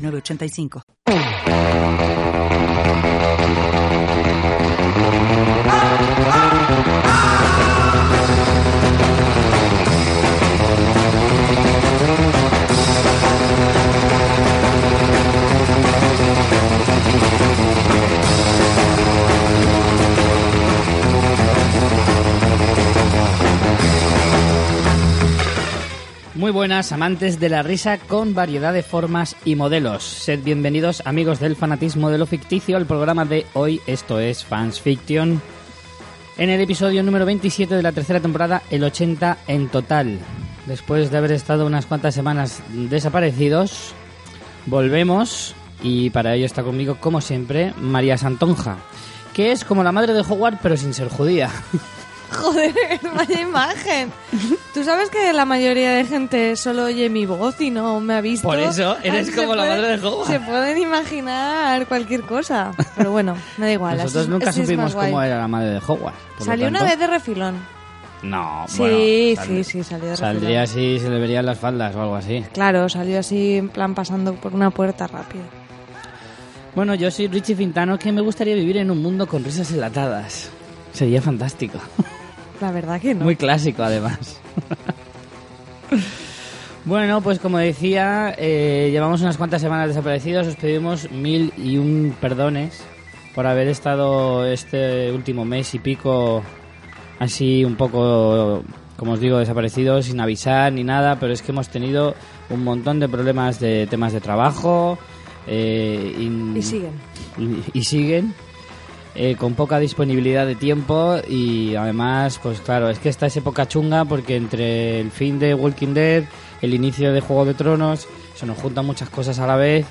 906985. Muy buenas, amantes de la risa con variedad de formas y modelos. Sed bienvenidos, amigos del fanatismo de lo ficticio, al programa de hoy. Esto es Fans Fiction. En el episodio número 27 de la tercera temporada, el 80 en total. Después de haber estado unas cuantas semanas desaparecidos, volvemos y para ello está conmigo, como siempre, María Santonja, que es como la madre de Howard, pero sin ser judía. Joder, vaya imagen. Tú sabes que la mayoría de gente solo oye mi voz y no me ha visto. Por eso, eres Así como se la puede- madre de Howard. Se pueden imaginar cualquier cosa. Pero bueno, me da igual. Nosotros así- nunca así supimos cómo era la madre de lo Salió una tanto- vez de refilón. No, Sí, bueno, sí, sal- sí, salió de Saldría así, se le verían las faldas o algo así. Claro, salió así en plan pasando por una puerta rápido. Bueno, yo soy Richie Fintano, que me gustaría vivir en un mundo con risas enlatadas. Sería fantástico. La verdad que no. Muy clásico, además. bueno, pues como decía, eh, llevamos unas cuantas semanas desaparecidos. Os pedimos mil y un perdones por haber estado este último mes y pico así un poco, como os digo, desaparecidos sin avisar ni nada. Pero es que hemos tenido un montón de problemas de temas de trabajo. eh, Y siguen. y, y siguen eh, con poca disponibilidad de tiempo y además pues claro es que esta es época chunga porque entre el fin de Walking Dead el inicio de Juego de Tronos se nos juntan muchas cosas a la vez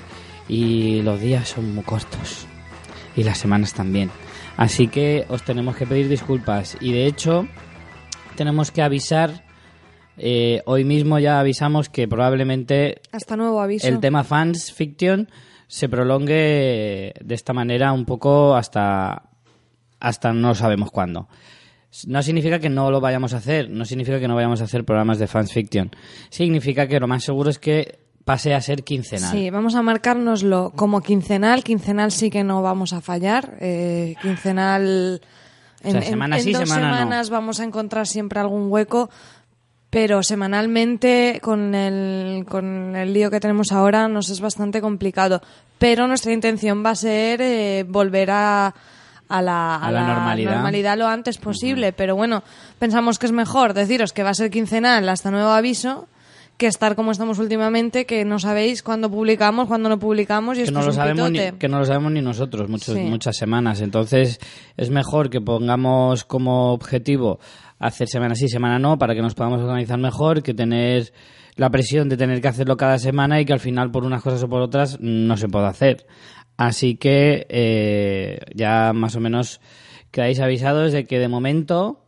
y los días son muy cortos y las semanas también así que os tenemos que pedir disculpas y de hecho tenemos que avisar eh, hoy mismo ya avisamos que probablemente Hasta nuevo aviso. el tema fans fiction se prolongue de esta manera un poco hasta hasta no sabemos cuándo. No significa que no lo vayamos a hacer, no significa que no vayamos a hacer programas de fans fiction. Significa que lo más seguro es que pase a ser quincenal. Sí, vamos a marcárnoslo como quincenal. Quincenal sí que no vamos a fallar. Eh, quincenal. En, sea, en- semana en sí, dos semana no. semanas vamos a encontrar siempre algún hueco. Pero semanalmente, con el, con el lío que tenemos ahora, nos es bastante complicado. Pero nuestra intención va a ser eh, volver a, a la, A la normalidad. normalidad lo antes posible. Pero bueno, pensamos que es mejor deciros que va a ser quincenal hasta nuevo aviso que estar como estamos últimamente, que no sabéis cuándo publicamos, cuándo no publicamos y que esto no, es lo un sabemos ni, que no lo sabemos ni nosotros muchos, Sí. muchas semanas. Entonces es mejor que pongamos como objetivo hacer semana sí, semana no, para que nos podamos organizar mejor, que tener la presión de tener que hacerlo cada semana y que al final por unas cosas o por otras no se pueda hacer. Así que eh, ya más o menos quedáis avisados de que de momento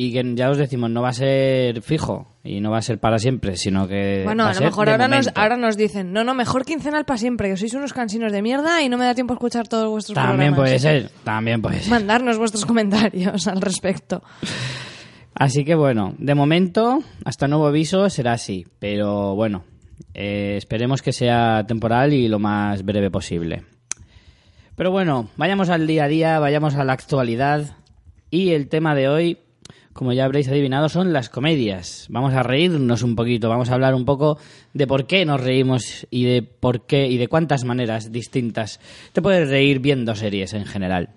y que ya os decimos no va a ser fijo y no va a ser para siempre, sino que Bueno, va a lo mejor ahora nos, ahora nos dicen, no, no, mejor quincenal para siempre, que sois unos cansinos de mierda y no me da tiempo a escuchar todos vuestros También programas. puede ser, también puede ser. Mandarnos vuestros comentarios al respecto. Así que bueno, de momento, hasta nuevo aviso, será así. Pero bueno, eh, esperemos que sea temporal y lo más breve posible. Pero bueno, vayamos al día a día, vayamos a la actualidad. Y el tema de hoy, como ya habréis adivinado, son las comedias. Vamos a reírnos un poquito, vamos a hablar un poco de por qué nos reímos y de por qué y de cuántas maneras distintas te puedes reír viendo series en general.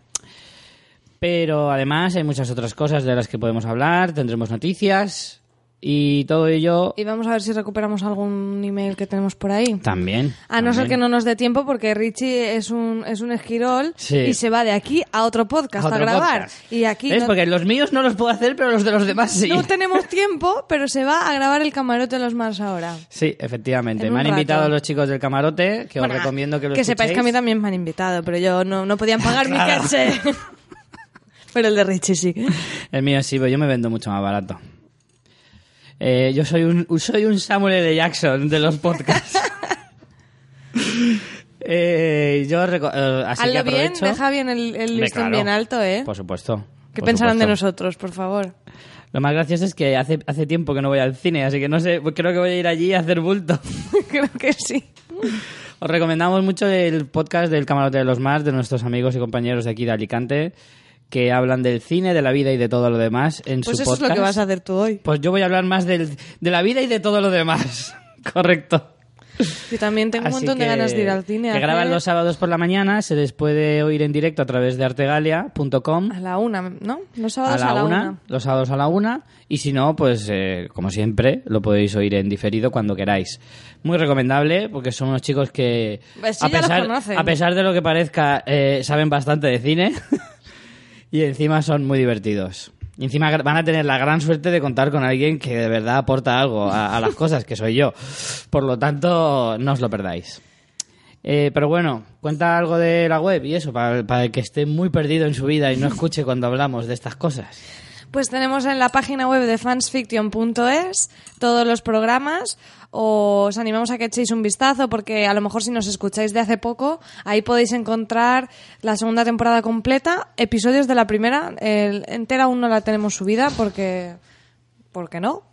Pero además hay muchas otras cosas de las que podemos hablar, tendremos noticias Y todo ello Y vamos a ver si recuperamos algún email que tenemos por ahí. también. A no ser que también. no nos dé tiempo porque Richie es un, es un esquirol Sí. y se va de aquí a otro podcast a, otro grabar. podcast. Y aquí ¿Ves? no, Porque los míos no los puedo hacer, pero los de los demás sí. no tenemos tiempo, pero se va a grabar el camarote de los Mars ahora. Sí, efectivamente. En Me han rato. invitado los chicos del camarote, que Bueno, os recomiendo que lo Que sepáis que a mí escuchéis. también me han invitado, pero yo no, no podían pagar mi caché. pero el de Richie sí. El mío sí, pero yo me vendo mucho más barato. Eh, yo soy un, soy un Samuel L. Jackson de los podcasts. Eh, yo eh, así que Hazlo bien, aprovecho. deja bien el, el listón claro. bien alto, ¿eh? Por supuesto. ¿Qué por pensarán de nosotros, por favor? Lo más gracioso es que hace, hace tiempo que no voy al cine, así que no sé, creo que voy a ir allí a hacer bulto. Creo que sí. Os recomendamos mucho el podcast del Camarote de los Más, de nuestros amigos y compañeros de aquí de Alicante, que hablan del cine, de la vida y de todo lo demás en Pues su eso es podcast. lo que vas a hacer tú hoy. Pues yo voy a hablar más del- de la vida y de todo lo demás. Correcto. Yo también tengo un Así montón de ganas de ir al cine. a Que graban los sábados por la mañana, se les puede oír en directo a través de artegalia.com A la una, ¿no? Los a sábados la, una, los sábados a la una, y si no, pues eh, como siempre, lo podéis oír en diferido cuando queráis. Muy recomendable, porque son unos chicos que, Pues sí, a, pesar, a pesar de lo que parezca, eh, saben bastante de cine, y encima son muy divertidos. Y encima van a tener la gran suerte de contar con alguien que de verdad aporta algo a, a las cosas, que soy yo. Por lo tanto, no os lo perdáis. Eh, pero bueno, cuenta algo de la web y eso, para, para el que esté muy perdido en su vida y no escuche cuando hablamos de estas cosas. Pues tenemos en la página web de fansfiction.es todos los programas. Os animamos a que echéis un vistazo porque a lo mejor si nos escucháis de hace poco, ahí podéis encontrar la segunda temporada completa, episodios de la primera. El, entera aún no la tenemos subida porque... porque no?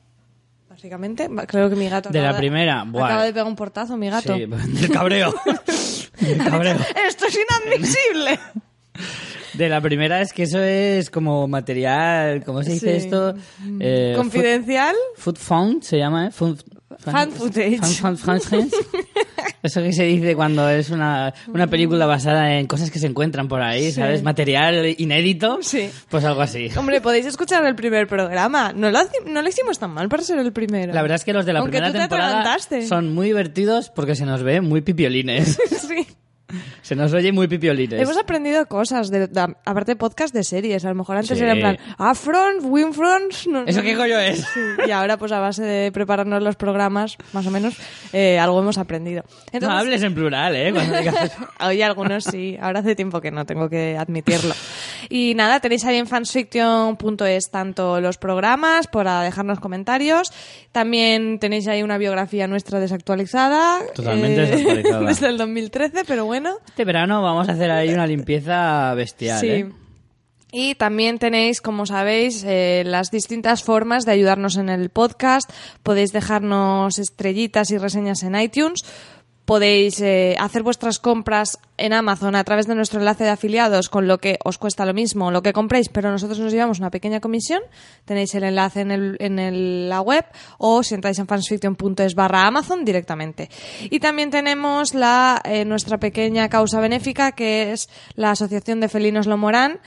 Básicamente, creo que mi gato De la primera, buah. acaba de pegar un portazo, mi gato. Sí, del cabreo. Del cabreo. Esto es inadmisible. De la primera es que eso es como material, ¿cómo se dice Sí. esto? Eh, Confidencial. Food, food found se llama, ¿eh? Food- Fan footage. Fan, footage. Eso que se dice cuando es una, una película basada en cosas que se encuentran por ahí, Sí. ¿sabes? Material inédito. Sí. Pues algo así. Hombre, podéis escuchar el primer programa. No lo, no lo hicimos tan mal para ser el primero. La verdad es que los de la Aunque primera te temporada son muy divertidos porque se nos ve muy pipiolines. sí. se nos oye muy pipiolines. Hemos aprendido cosas, de, de- aparte de podcast de series. A lo mejor antes Sí. era en plan, Afront, Winfront. No, ¿Eso qué coño es? Sí, y ahora, pues a base de prepararnos los programas, más o menos, eh, algo hemos aprendido. No hables en plural, ¿eh? Cuando digas- Oye, algunos sí. Ahora hace tiempo que no, tengo que admitirlo. Y nada, tenéis ahí en fansfiction.es tanto los programas para dejarnos comentarios. También tenéis ahí una biografía nuestra desactualizada. eh, Totalmente desactualizada. Desde el 2013, pero bueno. Este verano vamos a hacer ahí una limpieza bestial, Sí. ¿eh? Y también tenéis, como sabéis, eh, las distintas formas de ayudarnos en el podcast. Podéis dejarnos estrellitas y reseñas en iTunes. Podéis eh, hacer vuestras compras en Amazon a través de nuestro enlace de afiliados, con lo que os cuesta lo mismo lo que compréis, pero nosotros nos llevamos una pequeña comisión. Tenéis el enlace en, el- en la web o si entráis en fansfiction.es barra Amazon directamente. Y también tenemos la, eh, nuestra pequeña causa benéfica, que es la Asociación de Felinos Lomorán,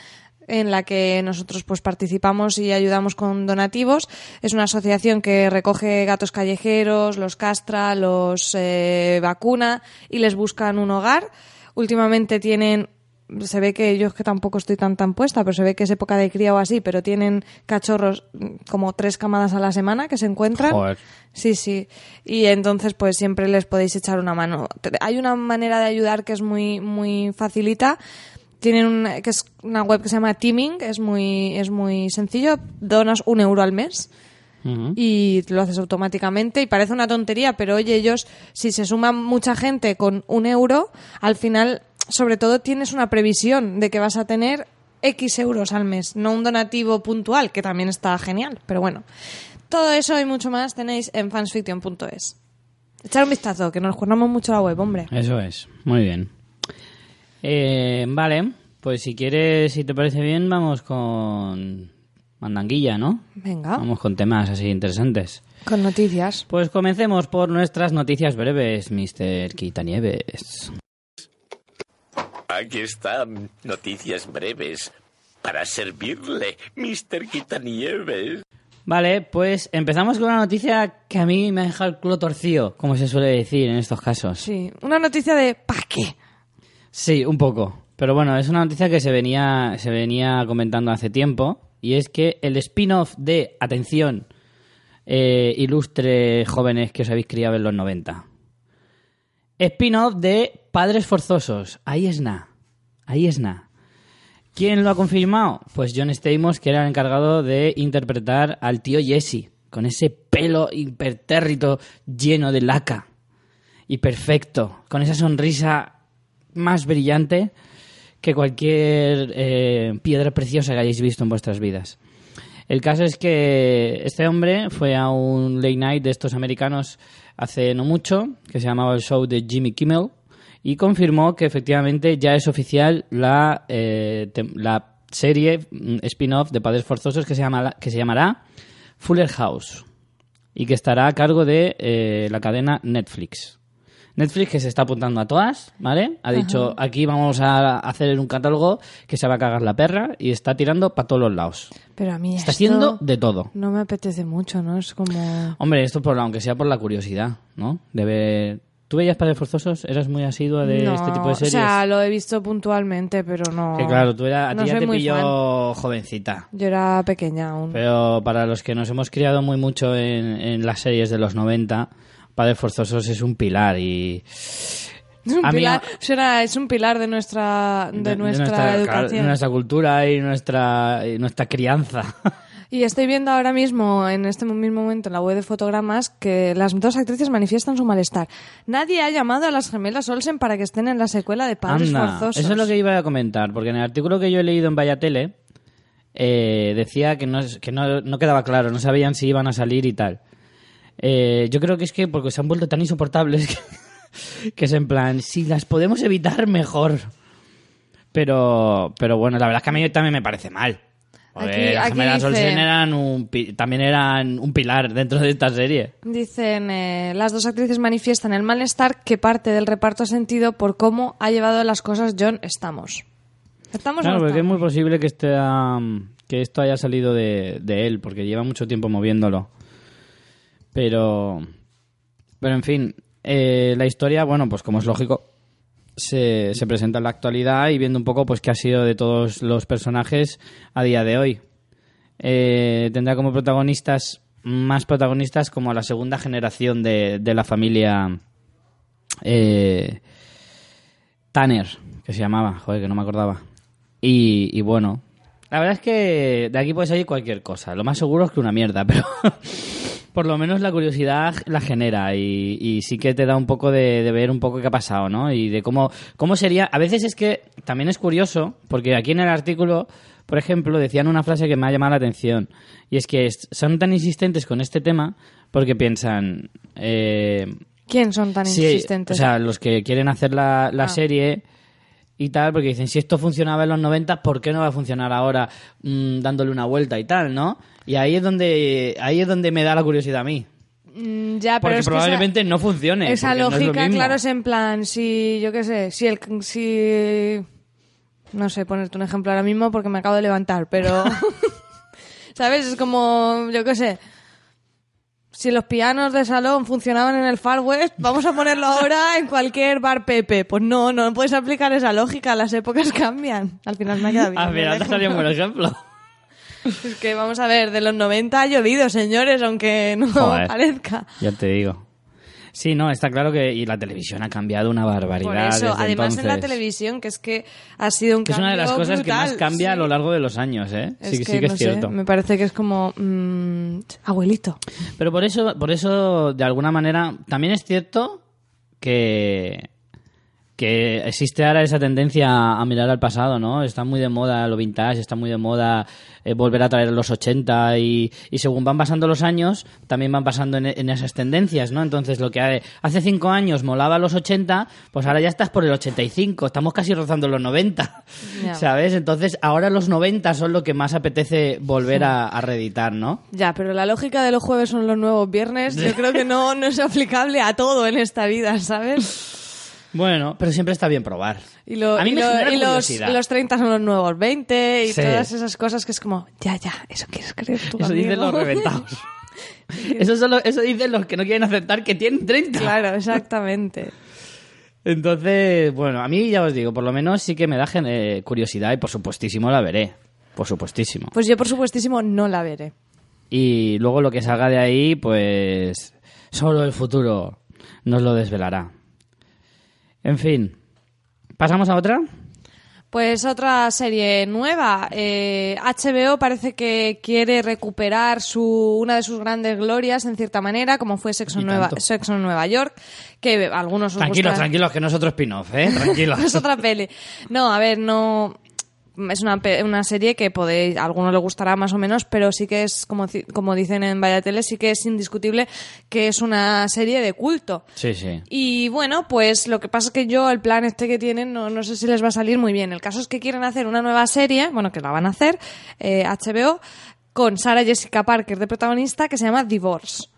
en la que nosotros pues participamos y ayudamos con donativos. Es una asociación que recoge gatos callejeros, los castra, los eh, vacuna y les buscan un hogar. Últimamente tienen se ve que yo es que tampoco estoy tan tan puesta, pero se ve que es época de cría o así, pero tienen cachorros mm, como tres camadas a la semana que se encuentran. Joder. Sí, sí. Y entonces, pues siempre les podéis echar una mano. Hay una manera de ayudar que es muy, muy facilita. Tienen un- que es una web que se llama Teaming, es muy, es muy sencillo. Donas un euro al mes y lo haces automáticamente y parece una tontería, pero oye, ellos, si se suma mucha gente con un euro, al final, sobre todo, tienes una previsión de que vas a tener X euros al mes, no un donativo puntual, que también está genial, pero bueno. Todo eso y mucho más tenéis en fansfiction.es. Echar un vistazo, que nos cuernamos mucho la web, hombre. Eso es, muy bien. Eh, vale, pues si quieres, si te parece bien, vamos con mandanguilla, ¿no? Venga, Vamos con temas así interesantes. con noticias. Pues comencemos por nuestras noticias breves, Mr. Quitanieves. Aquí están noticias breves para servirle, Mr. Quitanieves. Vale, pues empezamos con una noticia que a mí me ha dejado el culo torcido, como se suele decir en estos casos. Sí, una noticia de ¿pa' qué? Sí, un poco. Pero bueno, es una noticia que se venía, se venía comentando hace tiempo. Y es que el spin-off de, atención, eh, ilustre jóvenes que os habéis criado en los 90. Spin-off de Padres Forzosos. Ahí es na. Ahí es na. ¿Quién lo ha confirmado? Pues John Stamos, que era el encargado de interpretar al tío Jesse, con ese pelo impertérrito lleno de laca y perfecto, con esa sonrisa más brillante que cualquier eh, piedra preciosa que hayáis visto en vuestras vidas. El caso es que este hombre fue a un late night de estos americanos hace no mucho, que se llamaba el show de Jimmy Kimmel, y confirmó que efectivamente ya es oficial la, eh, la serie mm, spin-off de Padres Forzosos que se, llama, que se llamará Fuller House y que estará a cargo de eh, la cadena Netflix. Netflix que se está apuntando a todas, ¿vale? Ha dicho, aquí vamos a hacer un catálogo que se va a cagar la perra y está tirando para todos los lados. Pero a mí Está haciendo de todo. no me apetece mucho, ¿no? Es como... Hombre, esto por, aunque sea por la curiosidad, ¿no? De ver... ¿Tú veías Padres Forzosos? ¿Eras muy asidua de no, este tipo de series? O sea, lo he visto puntualmente, pero no... Que claro, tú era, a no ti ya te pilló jovencita. Yo era pequeña aún. Pero para los que nos hemos criado muy mucho en, en las series de los 90, Padres Forzosos es un pilar y... Es un, a mí- pilar, será- es un pilar de nuestra, de, nuestra, claro, educación. de nuestra cultura y nuestra, y nuestra crianza. Y estoy viendo ahora mismo, en este mismo momento, en la web de fotogramas, que las dos actrices manifiestan su malestar. Nadie ha llamado a las gemelas Olsen para que estén en la secuela de Padres Anda, Forzosos. eso es lo que iba a comentar, porque en el artículo que yo he leído en Vaya Tele eh, decía que, no, es- que no, no quedaba claro, no sabían si iban a salir y tal. Eh, yo creo que es que porque se han vuelto tan insoportables que, que es en plan, si las podemos evitar, mejor. Pero, pero bueno, la verdad es que a mí también me parece mal. Joder, Aquí- las gemelas dice- Olsen eran un, pi- también eran un pilar dentro de esta serie. Dicen, eh, las dos actrices manifiestan el malestar que parte del reparto ha sentido por cómo ha llevado las cosas John Estamos. ¿Estamos Claro, no porque es muy posible que, este, que esto haya salido de, de él, porque lleva mucho tiempo moviéndolo. Pero, pero en fin, eh, la historia, bueno, pues como es lógico, se, se presenta en la actualidad y viendo un poco pues qué ha sido de todos los personajes a día de hoy. Eh, tendrá como protagonistas, más protagonistas como la segunda generación de, de la familia eh, Tanner, que se llamaba, joder, que no me acordaba. Y, y bueno, la verdad es que de aquí puede salir cualquier cosa. Lo más seguro es que una mierda, pero por lo menos la curiosidad la genera y, y sí que te da un poco de, de ver un poco qué ha pasado, ¿no? Y de cómo, cómo sería... A veces es que también es curioso, porque aquí en el artículo, por ejemplo, decían una frase que me ha llamado la atención, y es que son tan insistentes con este tema porque piensan... eh, ¿Quién son tan Sí, insistentes? o sea, los que quieren hacer la, la Ah. serie y tal, porque dicen, si esto funcionaba en los 90, ¿por qué no va a funcionar ahora mm, dándole una vuelta y tal, no? Y ahí es donde ahí es donde me da la curiosidad a mí. Mm, ya, pero Porque es que esa- probablemente no funcione. Esa porque no es lo lógica, mismo. claro, es en plan, si, yo qué sé, si el, si, no sé, ponerte un ejemplo ahora mismo porque me acabo de levantar, pero, ¿sabes? Es como, yo qué sé, si los pianos de salón funcionaban en el Far West, vamos a ponerlo ahora en cualquier bar Pepe. Pues no, no puedes aplicar esa lógica, las épocas cambian. Al final me ha quedado bien. Al final te un buen ejemplo. Es que vamos a ver, de los 90 ha llovido, señores, aunque no Joder. parezca. Ya te digo. Sí, no, está claro que y la televisión ha cambiado una barbaridad. Por eso, desde además en la entonces. televisión, que es que ha sido un Que es cambio una de las cosas que más cambia a lo largo de los años, ¿eh? Es sí, que, sí que no es sé, cierto. me parece que es como mm, abuelito. Pero por eso, por eso, de alguna manera, también es cierto que, que existe ahora esa tendencia a mirar al pasado, ¿no? Está muy de moda lo vintage, está muy de moda eh, volver a traer los 80 y, y según van pasando los años, también van pasando en, en esas tendencias, ¿no? Entonces, lo que ha- hace cinco años molaba los 80, pues ahora ya estás por el 85, estamos casi rozando los 90, Ya. ¿sabes? Entonces, ahora los 90 son lo que más apetece volver a, a reeditar, ¿no? Ya, pero la lógica de los jueves son los nuevos viernes, yo creo que no, no es aplicable a todo en esta vida, ¿sabes? Bueno, pero siempre está bien probar. Y, lo- a mí y me lo- genera y los, los 30 son los nuevos 20 y Sí. todas esas cosas que es como, ya, ya, eso quieres creer tú, Eso dicen los reventados. eso, son los- eso dicen los que no quieren aceptar que tienen 30. claro, exactamente. Entonces, bueno, a mí ya os digo, por lo menos sí que me da gen- eh, curiosidad y por supuestísimo la veré. Por supuestísimo. Pues yo, por supuestísimo, no la veré. Y luego lo que salga de ahí, pues solo el futuro nos lo desvelará. En fin, ¿pasamos a otra? Pues otra serie nueva. Eh, HBO parece que quiere recuperar su, una de sus grandes glorias, en cierta manera, como fue Sexo, en Nueva. Sexo en Nueva York, que algunos os Tranquilos, tranquilos, que no es otro spin-off, ¿eh? Tranquilos. es otra peli. No, a ver, no. Es una, una serie que podéis, a algunos le gustará más o menos, pero sí que es, como, como dicen en Vaya Tele, sí que es indiscutible que es una serie de culto. Sí, sí. Y bueno, pues lo que pasa es que yo, el plan este que tienen, no, no sé si les va a salir muy bien. El caso es que quieren hacer una nueva serie, bueno, que la van a hacer, eh, HBO, con Sarah Jessica Parker de protagonista, que se llama Divorce.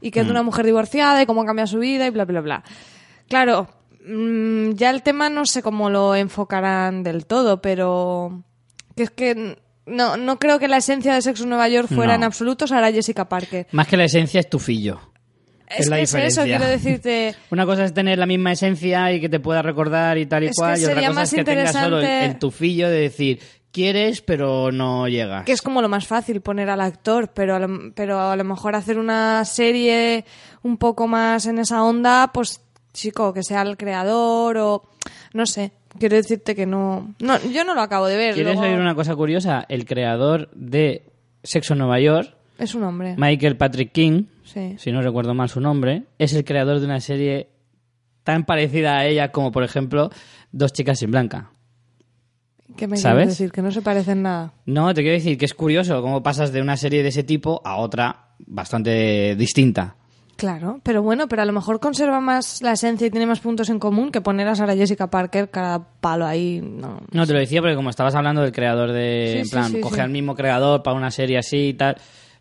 Y que es de una mujer divorciada y cómo cambia su vida y bla, bla, bla. Claro, mm, ya el tema no sé cómo lo enfocarán del todo, pero que es que no, no creo que la esencia de Sexo en Nueva York fuera No. en absoluto Sarah Jessica Parker. Más que la esencia es tu fillo. Es, la que es eso, diferencia. quiero decirte... Una cosa es tener la misma esencia y que te pueda recordar y tal y Es que cual, y otra cosa es que tengas solo el, el tufillo de decir, quieres pero no llegas. que es como lo más fácil poner al actor, pero a lo, pero a lo mejor hacer una serie un poco más en esa onda, pues chico, que sea el creador o no sé, quiero decirte que no, no yo no lo acabo de ver. ¿Quieres luego- oír una cosa curiosa? El creador de Sexo en Nueva York, Es un hombre. Michael Patrick King, Sí. si no recuerdo mal su nombre, es el creador de una serie tan parecida a ella como, por ejemplo, Dos chicas sin blanca. ¿Qué me ¿Sabes? quieres decir? Que no se parecen nada. No, te quiero decir que es curioso cómo pasas de una serie de ese tipo a otra bastante distinta. Claro, pero bueno, pero a lo mejor conserva más la esencia y tiene más puntos en común que poner a Sarah Jessica Parker cada palo ahí. No, No, te lo decía porque como estabas hablando del creador de... Sí, en plan, sí, coge al mismo creador para una serie así y tal,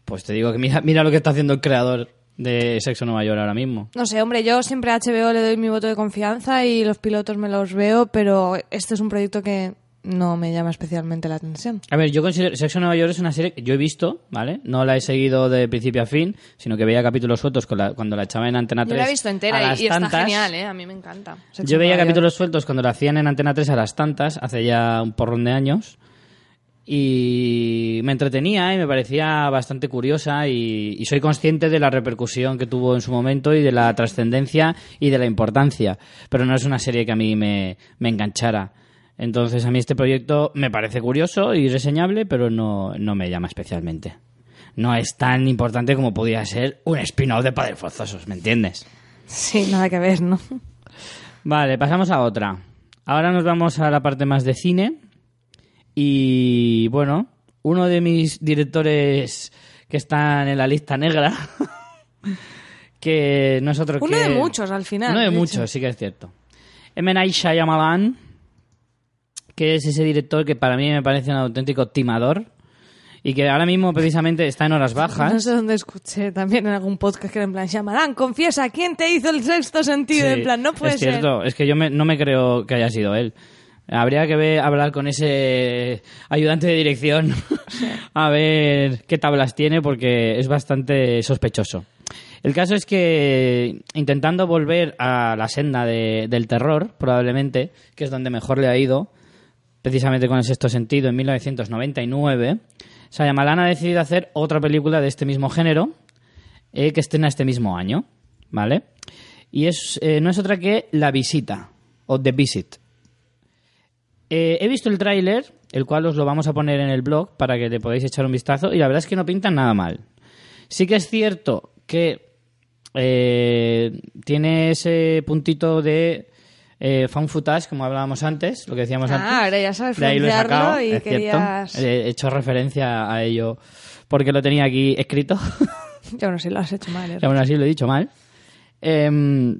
pues te digo que mira, mira lo que está haciendo el creador de Sexo Nueva York ahora mismo. No sé, hombre, yo siempre a HBO le doy mi voto de confianza y los pilotos me los veo, pero este es un proyecto que no me llama especialmente la atención. A ver, yo considero Sexo en Nueva York es una serie que yo he visto, ¿vale? No la he seguido de principio a fin, sino que veía capítulos sueltos con la- cuando la echaba en Antena 3. Yo la he visto a entera las y, está genial, ¿eh? A mí me encanta. Sexo Yo veía Nueva York. capítulos sueltos cuando la hacían en Antena 3 a las tantas, hace ya un porrón de años. Y me entretenía y me parecía bastante curiosa y, y soy consciente de la repercusión que tuvo en su momento y de la trascendencia y de la importancia. Pero no es una serie que a mí me, me enganchara. Entonces a mí este proyecto me parece curioso y reseñable, pero no, no me llama especialmente. No es tan importante como podía ser un spin-off de Padres Forzosos, ¿me entiendes? Sí, nada que ver, ¿no? Vale, pasamos a otra. Ahora nos vamos a la parte más de cine. Y bueno, uno de mis directores que están en la lista negra, que no es otro Uno que... de muchos, al final, Uno de de hecho. muchos, sí que es cierto. M. Night Shyamalan, que es ese director que para mí me parece un auténtico timador y que ahora mismo precisamente está en horas bajas. No sé dónde escuché también en algún podcast que era en plan, Shyamalan, confiesa, ¿quién te hizo el sexto sentido? Sí, en plan, no puede es ser. cierto, es que yo me- no me creo que haya sido él. Habría que ver- hablar con ese ayudante de dirección a ver qué tablas tiene porque es bastante sospechoso. El caso es que intentando volver a la senda de- del terror, probablemente, que es donde mejor le ha ido, precisamente con el sexto sentido, en 1999, Shyamalan ha decidido hacer otra película de este mismo género, eh, que estrena este mismo año, ¿vale? Y es, eh, no es otra que La Visita, o The Visit. Eh, he visto el tráiler, el cual os lo vamos a poner en el blog para que le podáis echar un vistazo, y la verdad es que no pintan nada mal. Sí que es cierto que eh, tiene ese puntito de eh, found footage, como hablábamos antes, lo que decíamos Ah, antes. ahora ya sabes De ahí lo he sacado, y es cierto. querías- He hecho referencia a ello porque lo tenía aquí escrito. Yo no sé, lo has hecho mal. ¿eh? Aún así lo he dicho mal. Em,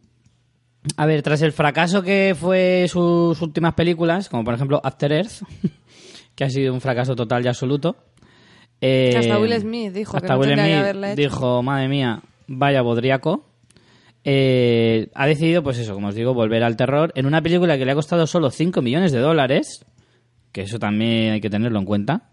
a ver, tras el fracaso que fue sus últimas películas, como por ejemplo After Earth, que ha sido un fracaso total y absoluto. eh, hasta Will Smith dijo que no Will Smith haberla hecho. dijo, madre mía, vaya bodriaco. Eh, ha decidido, pues eso, como os digo, volver al terror en una película que le ha costado solo 5 millones de dólares, que eso también hay que tenerlo en cuenta,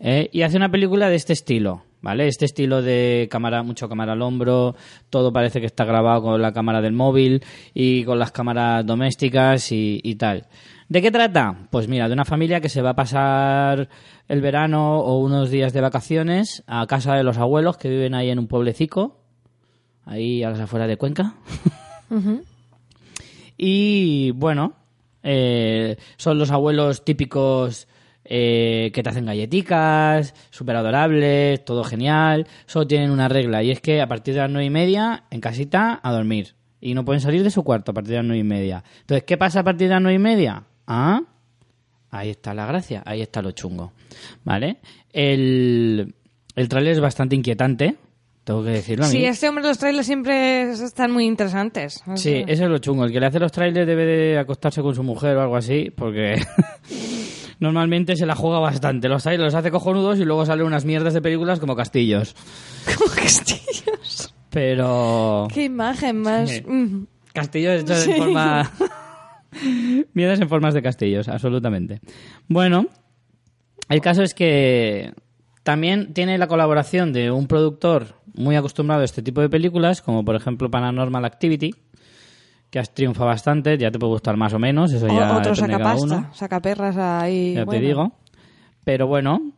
eh, y hace una película de este estilo, ¿vale? Este estilo de cámara, mucho cámara al hombro, todo parece que está grabado con la cámara del móvil y con las cámaras domésticas y, y tal. ¿De qué trata? Pues mira, de una familia que se va a pasar el verano o unos días de vacaciones a casa de los abuelos que viven ahí en un pueblecico, ahí a las afueras de Cuenca. Y bueno, eh, son los abuelos típicos eh, que te hacen galletitas, súper adorables, todo genial. Solo tienen una regla y es que a partir de las nueve y media en casita a dormir. Y no pueden salir de su cuarto a partir de las nueve y media. Entonces, ¿qué pasa a partir de las nueve y media? Ah, ahí está la gracia, ahí está lo chungo. ¿Vale? El, el tráiler es bastante inquietante, tengo que decirlo. a mí. Sí, este hombre los trailers siempre están muy interesantes. O Sí, eso es lo chungo. El que le hace los trailers debe de acostarse con su mujer o algo así, porque normalmente se la juega bastante. Los trailers los hace cojonudos y luego salen unas mierdas de películas como castillos. Como castillos. Pero... Qué imagen más... Sí. Mm. Castillos hechos Sí. en forma... Mierdas en formas de castillos, absolutamente. Bueno, el caso es que también tiene la colaboración de un productor muy acostumbrado a este tipo de películas, como por ejemplo Paranormal Activity, que has triunfa bastante, ya te puede gustar más o menos, eso ya Otro sacapasta, sacaperras ahí. Ya bueno. te digo. Pero bueno,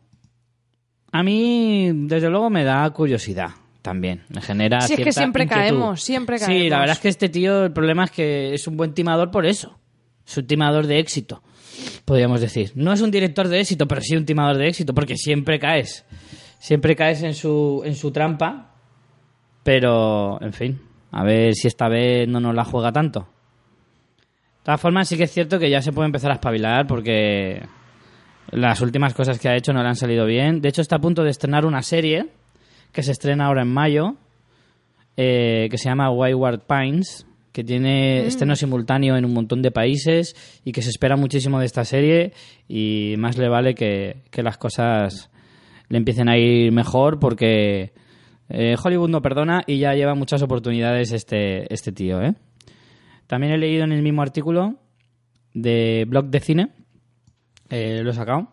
a mí desde luego me da curiosidad también. Me genera Sí, es que cierta siempre inquietud. caemos, siempre Sí, caemos. la verdad es que este tío, el problema es que es un buen timador por eso. Es un timador de éxito, podríamos decir. No es un director de éxito, pero sí un timador de éxito, porque siempre caes. Siempre caes en su, en su trampa. Pero, en fin, a ver si esta vez no nos la juega tanto. De todas formas, sí que es cierto que ya se puede empezar a espabilar porque las últimas cosas que ha hecho no le han salido bien. De hecho, está a punto de estrenar una serie que se estrena ahora en mayo, eh, que se llama Wayward Pines, que tiene estreno simultáneo en un montón de países y que se espera muchísimo de esta serie y más le vale que, que las cosas le empiecen a ir mejor porque eh, Hollywood no perdona y ya lleva muchas oportunidades este, este tío. ¿eh? También he leído en el mismo artículo de Blog de Cine, eh, lo he sacado,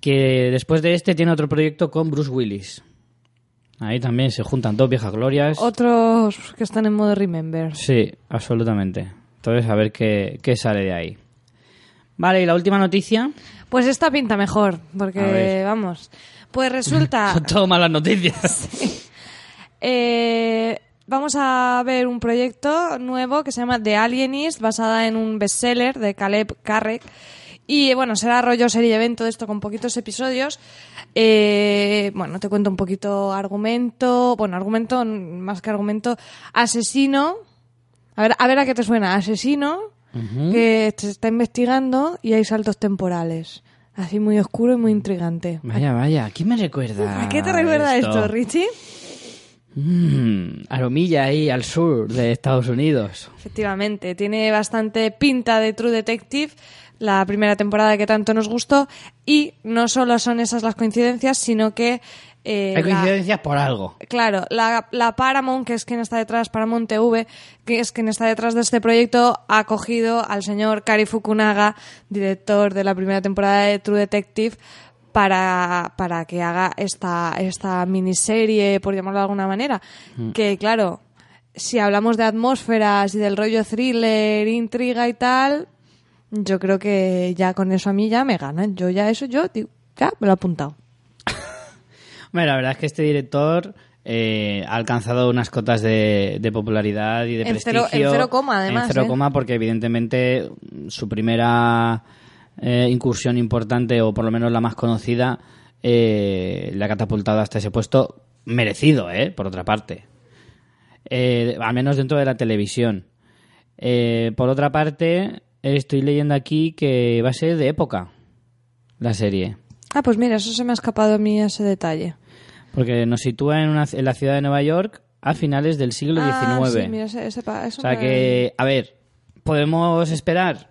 que después de este tiene otro proyecto con Bruce Willis. Ahí también se juntan dos viejas glorias. Otros que están en modo Remember. Sí, absolutamente. Entonces, a ver qué, qué sale de ahí. Vale, y la última noticia. Pues esta pinta mejor, porque vamos. Pues resulta. Son todo malas noticias. Eh, vamos a ver un proyecto nuevo que se llama The Alienist, basada en un bestseller de Caleb Carrick. Y bueno, será rollo serie evento de esto con poquitos episodios. Eh, bueno, te cuento un poquito argumento. Bueno, argumento, más que argumento. Asesino. A ver, a ver a qué te suena. Asesino que se está investigando y hay saltos temporales. Así muy oscuro y muy intrigante. Vaya, vaya, ¿a quién me recuerda? ¿A qué te recuerda esto, esto Richie? Mm, aromilla ahí al sur de Estados Unidos. Efectivamente, tiene bastante pinta de True Detective, la primera temporada que tanto nos gustó, y no solo son esas las coincidencias, sino que... eh, Hay la- coincidencias por algo. Claro, la, la Paramount, que es quien está detrás, Paramount TV, que es quien está detrás de este proyecto, ha cogido al señor Kari Fukunaga, director de la primera temporada de True Detective, para, para que haga esta, esta miniserie, por llamarlo de alguna manera. Que claro, si hablamos de atmósferas y del rollo thriller, intriga y tal, yo creo que ya con eso a mí ya me ganan. Yo ya eso, yo digo, ya me lo he apuntado. La verdad es que este director eh, ha alcanzado unas cotas de, de popularidad y de En prestigio. cero- en cero coma, además, En cero ¿eh? coma, porque evidentemente su primera eh, incursión importante, o por lo menos la más conocida, eh, le ha catapultado hasta ese puesto merecido, ¿eh? Por otra parte. Al menos dentro de la televisión. Por otra parte, estoy leyendo aquí que va a ser de época la serie. Ah, pues mira, eso se me ha escapado a mí ese detalle. Porque nos sitúa en, una- en la ciudad de Nueva York a finales del siglo Ah, XIX. sí, mira, ese- ese pa- eso o sea me- que, a ver, podemos esperar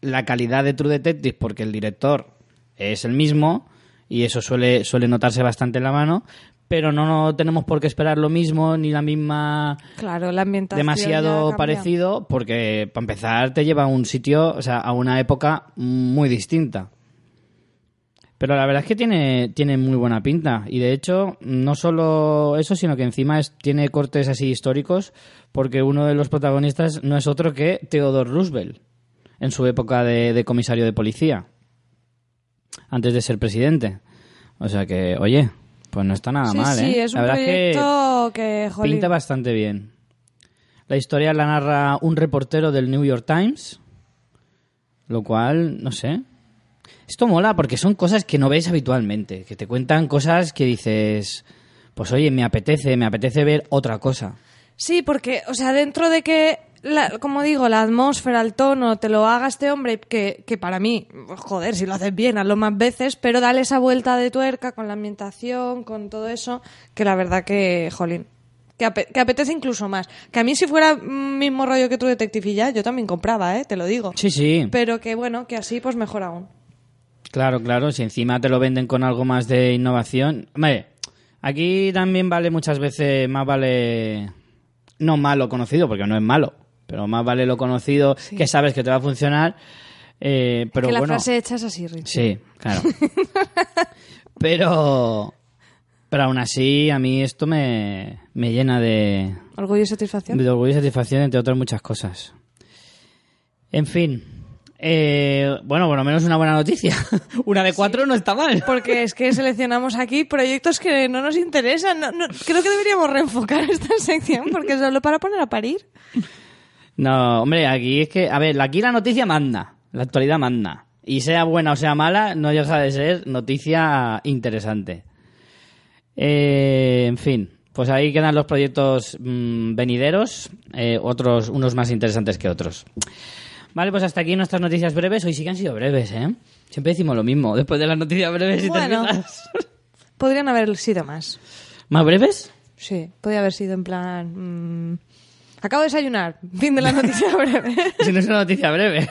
la calidad de True Detective porque el director es el mismo y eso suele, suele notarse bastante en la mano, pero no, no tenemos por qué esperar lo mismo ni la misma Claro, la ambientación. demasiado parecido porque para empezar te lleva a un sitio, o sea, a una época muy distinta. Pero la verdad es que tiene, tiene muy buena pinta. Y de hecho, no solo eso, sino que encima es- tiene cortes así históricos, porque uno de los protagonistas no es otro que Theodore Roosevelt, en su época de, de comisario de policía, antes de ser presidente. O sea que, oye, pues no está nada sí, mal, sí, ¿eh? es la un verdad que proyecto que, pinta bastante bien. La historia la narra un reportero del New York Times, lo cual, no sé. Esto mola porque son cosas que no ves habitualmente, que te cuentan cosas que dices, pues oye, me apetece, me apetece ver otra cosa. Sí, porque, o sea, dentro de que, la- como digo, la atmósfera, el tono, te lo haga este hombre, que, que para mí, joder, si lo haces bien, hazlo más veces, pero dale esa vuelta de tuerca con la ambientación, con todo eso, que la verdad que, jolín, que, ape- que apetece incluso más. Que a mí si fuera mismo rollo que True Detective y ya, yo también compraba, ¿eh? Te lo digo. Sí, sí. Pero que bueno, que así pues mejor aún. Claro, claro, si encima te lo venden con algo más de innovación. Hombre, aquí también vale muchas veces, más vale, no malo conocido, porque no es malo, pero más vale lo conocido que sabes que te va a funcionar. eh, pero que la bueno, frase hecha es así, Rich. sí, claro. pero, pero aún así, a mí esto me, me llena de, Orgullo y satisfacción. de orgullo y satisfacción, entre otras muchas cosas. En fin. Eh, bueno, por lo menos una buena noticia. una de cuatro no está mal. Porque es que seleccionamos aquí proyectos que no nos interesan. No- no- creo que deberíamos reenfocar esta sección porque es solo para poner a parir. No, hombre, aquí es que, a ver, aquí la noticia manda, la actualidad manda. Y sea buena o sea mala, no deja de ser noticia interesante. Eh, en fin, pues ahí quedan los proyectos mm, venideros, eh, otros, unos más interesantes que otros. Vale, pues hasta aquí nuestras noticias breves. Hoy sí que han sido breves, ¿eh? Siempre decimos lo mismo, después de las noticias breves y Bueno. Podrían haber sido más. ¿Más breves? Sí, podría haber sido en plan... mm, acabo de desayunar. Fin de la noticia breve. Si no es una noticia breve.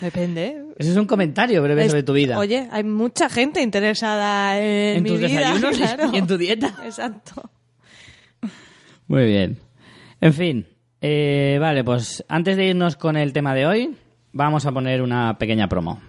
Depende. Eso es un comentario breve Es- sobre tu vida. Oye, hay mucha gente interesada en, en mi tus vida, desayunos claro. y en tu dieta. Exacto. Muy bien. En fin, eh, vale, pues antes de irnos con el tema de hoy, vamos a poner una pequeña promo.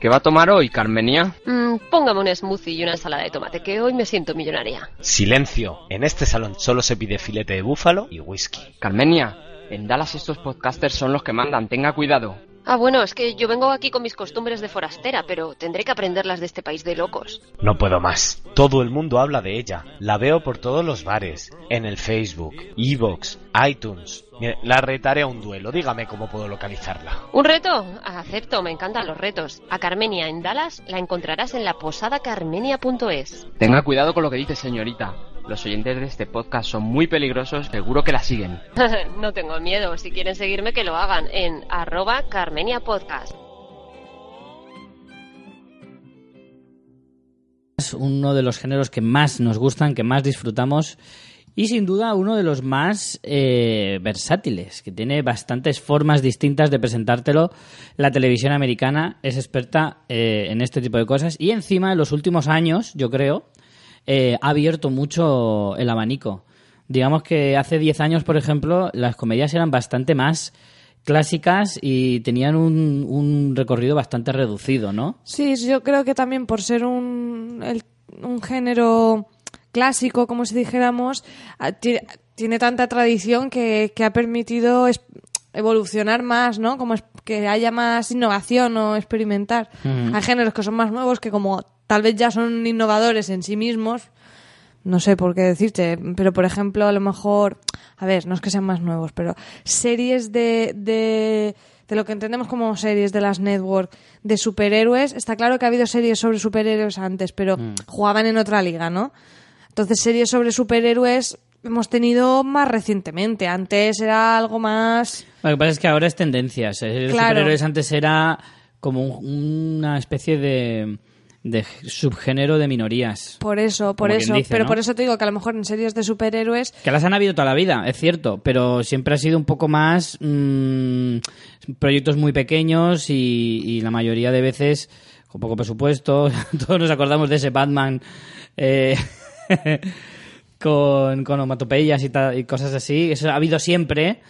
¿Qué va a tomar hoy, Carmenia? Mm, póngame un smoothie y una ensalada de tomate, que hoy me siento millonaria. Silencio. En este salón solo se pide filete de búfalo y whisky. Carmenia, en Dallas estos podcasters son los que mandan, tenga cuidado. Ah, bueno, es que yo vengo aquí con mis costumbres de forastera, pero tendré que aprenderlas de este país de locos. No puedo más. Todo el mundo habla de ella. La veo por todos los bares, en el Facebook, Evox, iTunes. La retaré a un duelo. Dígame cómo puedo localizarla. ¿Un reto? Acepto, me encantan los retos. A Carmenia en Dallas la encontrarás en la posada carmenia.es. Tenga cuidado con lo que dice, señorita. Los oyentes de este podcast son muy peligrosos, seguro que la siguen. no tengo miedo, si quieren seguirme que lo hagan en arroba Carmenia Podcast. Es uno de los géneros que más nos gustan, que más disfrutamos y sin duda uno de los más eh, versátiles, que tiene bastantes formas distintas de presentártelo. La televisión americana es experta eh, en este tipo de cosas y encima en los últimos años, yo creo, eh, ha abierto mucho el abanico. Digamos que hace 10 años, por ejemplo, las comedias eran bastante más clásicas y tenían un, un recorrido bastante reducido, ¿no? Sí, yo creo que también por ser un, el- un género clásico, como si dijéramos, ti- tiene tanta tradición que, que ha permitido evolucionar más, ¿no? Como es- que haya más innovación o experimentar. Ujú. Hay géneros que son más nuevos que como tal vez ya son innovadores en sí mismos. No sé por qué decirte, pero por ejemplo, a lo mejor, a ver, no es que sean más nuevos, pero series de, de, de lo que entendemos como series de las network de superhéroes, está claro que ha habido series sobre superhéroes antes, pero jugaban en otra liga, ¿no? Entonces, series sobre superhéroes hemos tenido más recientemente. Antes era algo más. Lo que pasa es que ahora es tendencias. El Claro. superhéroes antes era como un- una especie de, de subgénero de minorías. Por eso, por eso. dice, pero ¿no? por eso te digo que a lo mejor en series de superhéroes Que las han habido toda la vida, es cierto, pero siempre ha sido un poco más mm, proyectos muy pequeños y, y la mayoría de veces con poco presupuesto. Todos nos acordamos de ese Batman. eh, con, con onomatopeyas y, y cosas así. Eso ha habido siempre,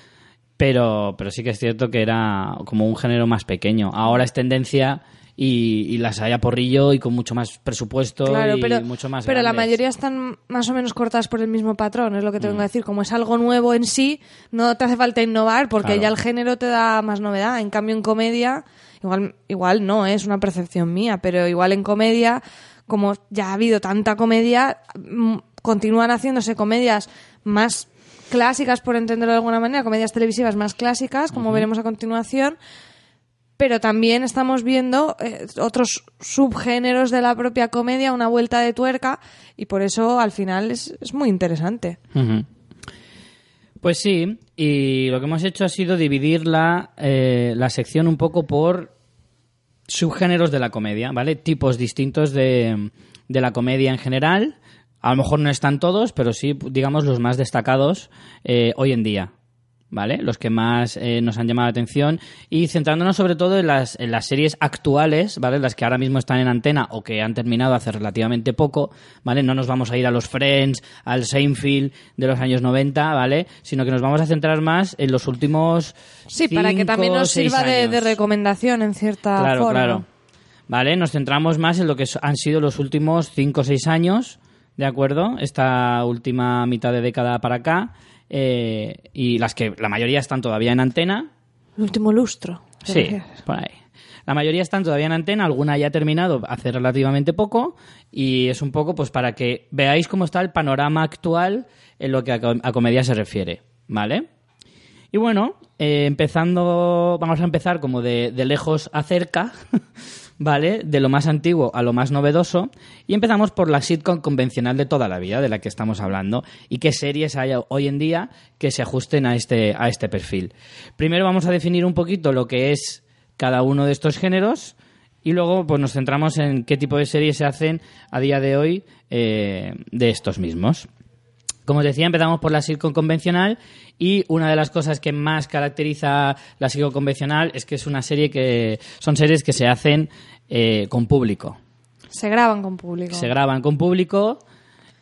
pero, pero sí que es cierto que era como un género más pequeño. Ahora es tendencia y, y las hay a porrillo y con mucho más presupuesto Claro, y pero, mucho más pero la mayoría están más o menos cortadas por el mismo patrón, es lo que tengo Mm. que decir. Como es algo nuevo en sí, no te hace falta innovar porque Claro. ya el género te da más novedad. En cambio, en comedia, igual, igual no, ¿eh? es una percepción mía, pero igual en comedia, como ya ha habido tanta comedia, mm, continúan haciéndose comedias más clásicas, por entenderlo de alguna manera, comedias televisivas más clásicas, como veremos a continuación, pero también estamos viendo eh, otros subgéneros de la propia comedia, una vuelta de tuerca, y por eso al final es, muy interesante. Pues sí, y lo que hemos hecho ha sido dividir la, eh, la sección un poco por subgéneros de la comedia, ¿vale? Tipos distintos de, de la comedia en general. A lo mejor no están todos, pero sí, digamos, los más destacados eh, hoy en día, ¿vale? Los que más eh, nos han llamado la atención y centrándonos sobre todo en las, en las series actuales, ¿vale? Las que ahora mismo están en antena o que han terminado hace relativamente poco, ¿vale? No nos vamos a ir a los Friends, al Seinfeld de los años 90, ¿vale? Sino que nos vamos a centrar más en los últimos Sí, para que también nos sirva de, recomendación en cierta Claro, forma. claro. Vale, nos centramos más en lo que han sido los últimos 5 o 6 años, ¿de acuerdo? Esta última mitad de década para acá. Eh, y las que la mayoría están todavía en antena. El último lustro. ¿te Sí, por ahí. La mayoría están todavía en antena, alguna ya ha terminado hace relativamente poco y es un poco pues para que veáis cómo está el panorama actual en lo que a comedia se refiere, ¿vale? Y bueno, eh, empezando, vamos a empezar como de, de lejos a cerca, ¿vale? De lo más antiguo a lo más novedoso. Y empezamos por la sitcom convencional de toda la vida, de la que estamos hablando. Y qué series hay hoy en día que se ajusten a este, a este perfil. Primero vamos a definir un poquito lo que es cada uno de estos géneros. Y luego pues nos centramos en qué tipo de series se hacen a día de hoy eh, de estos mismos. Como os decía, empezamos por la sitcom convencional y una de las cosas que más caracteriza la sitcom convencional es que es una serie que son series que se hacen eh, con público. Se graban con público. Se graban con público,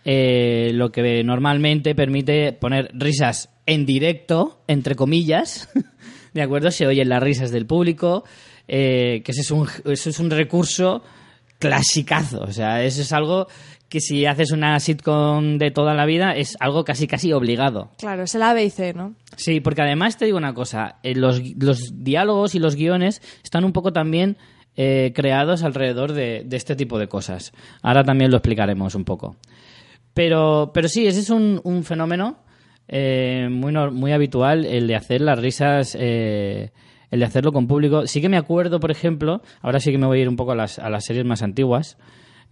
eh, lo que normalmente permite poner risas en directo, entre comillas, ¿de acuerdo? Se oyen las risas del público, eh, que ese es, un, eso es un recurso clasicazo, o sea, eso es algo que si haces una sitcom de toda la vida es algo casi casi obligado. Claro, es el A, B y C, ¿no? Sí, porque además te digo una cosa, eh, los, los diálogos y los guiones están un poco también eh, creados alrededor de, de este tipo de cosas. Ahora también lo explicaremos un poco. Pero, pero sí, ese es un, un fenómeno eh, muy, muy habitual, el de hacer las risas, eh, el de hacerlo con público. Sí que me acuerdo, por ejemplo, ahora sí que me voy a ir un poco a las, a las series más antiguas.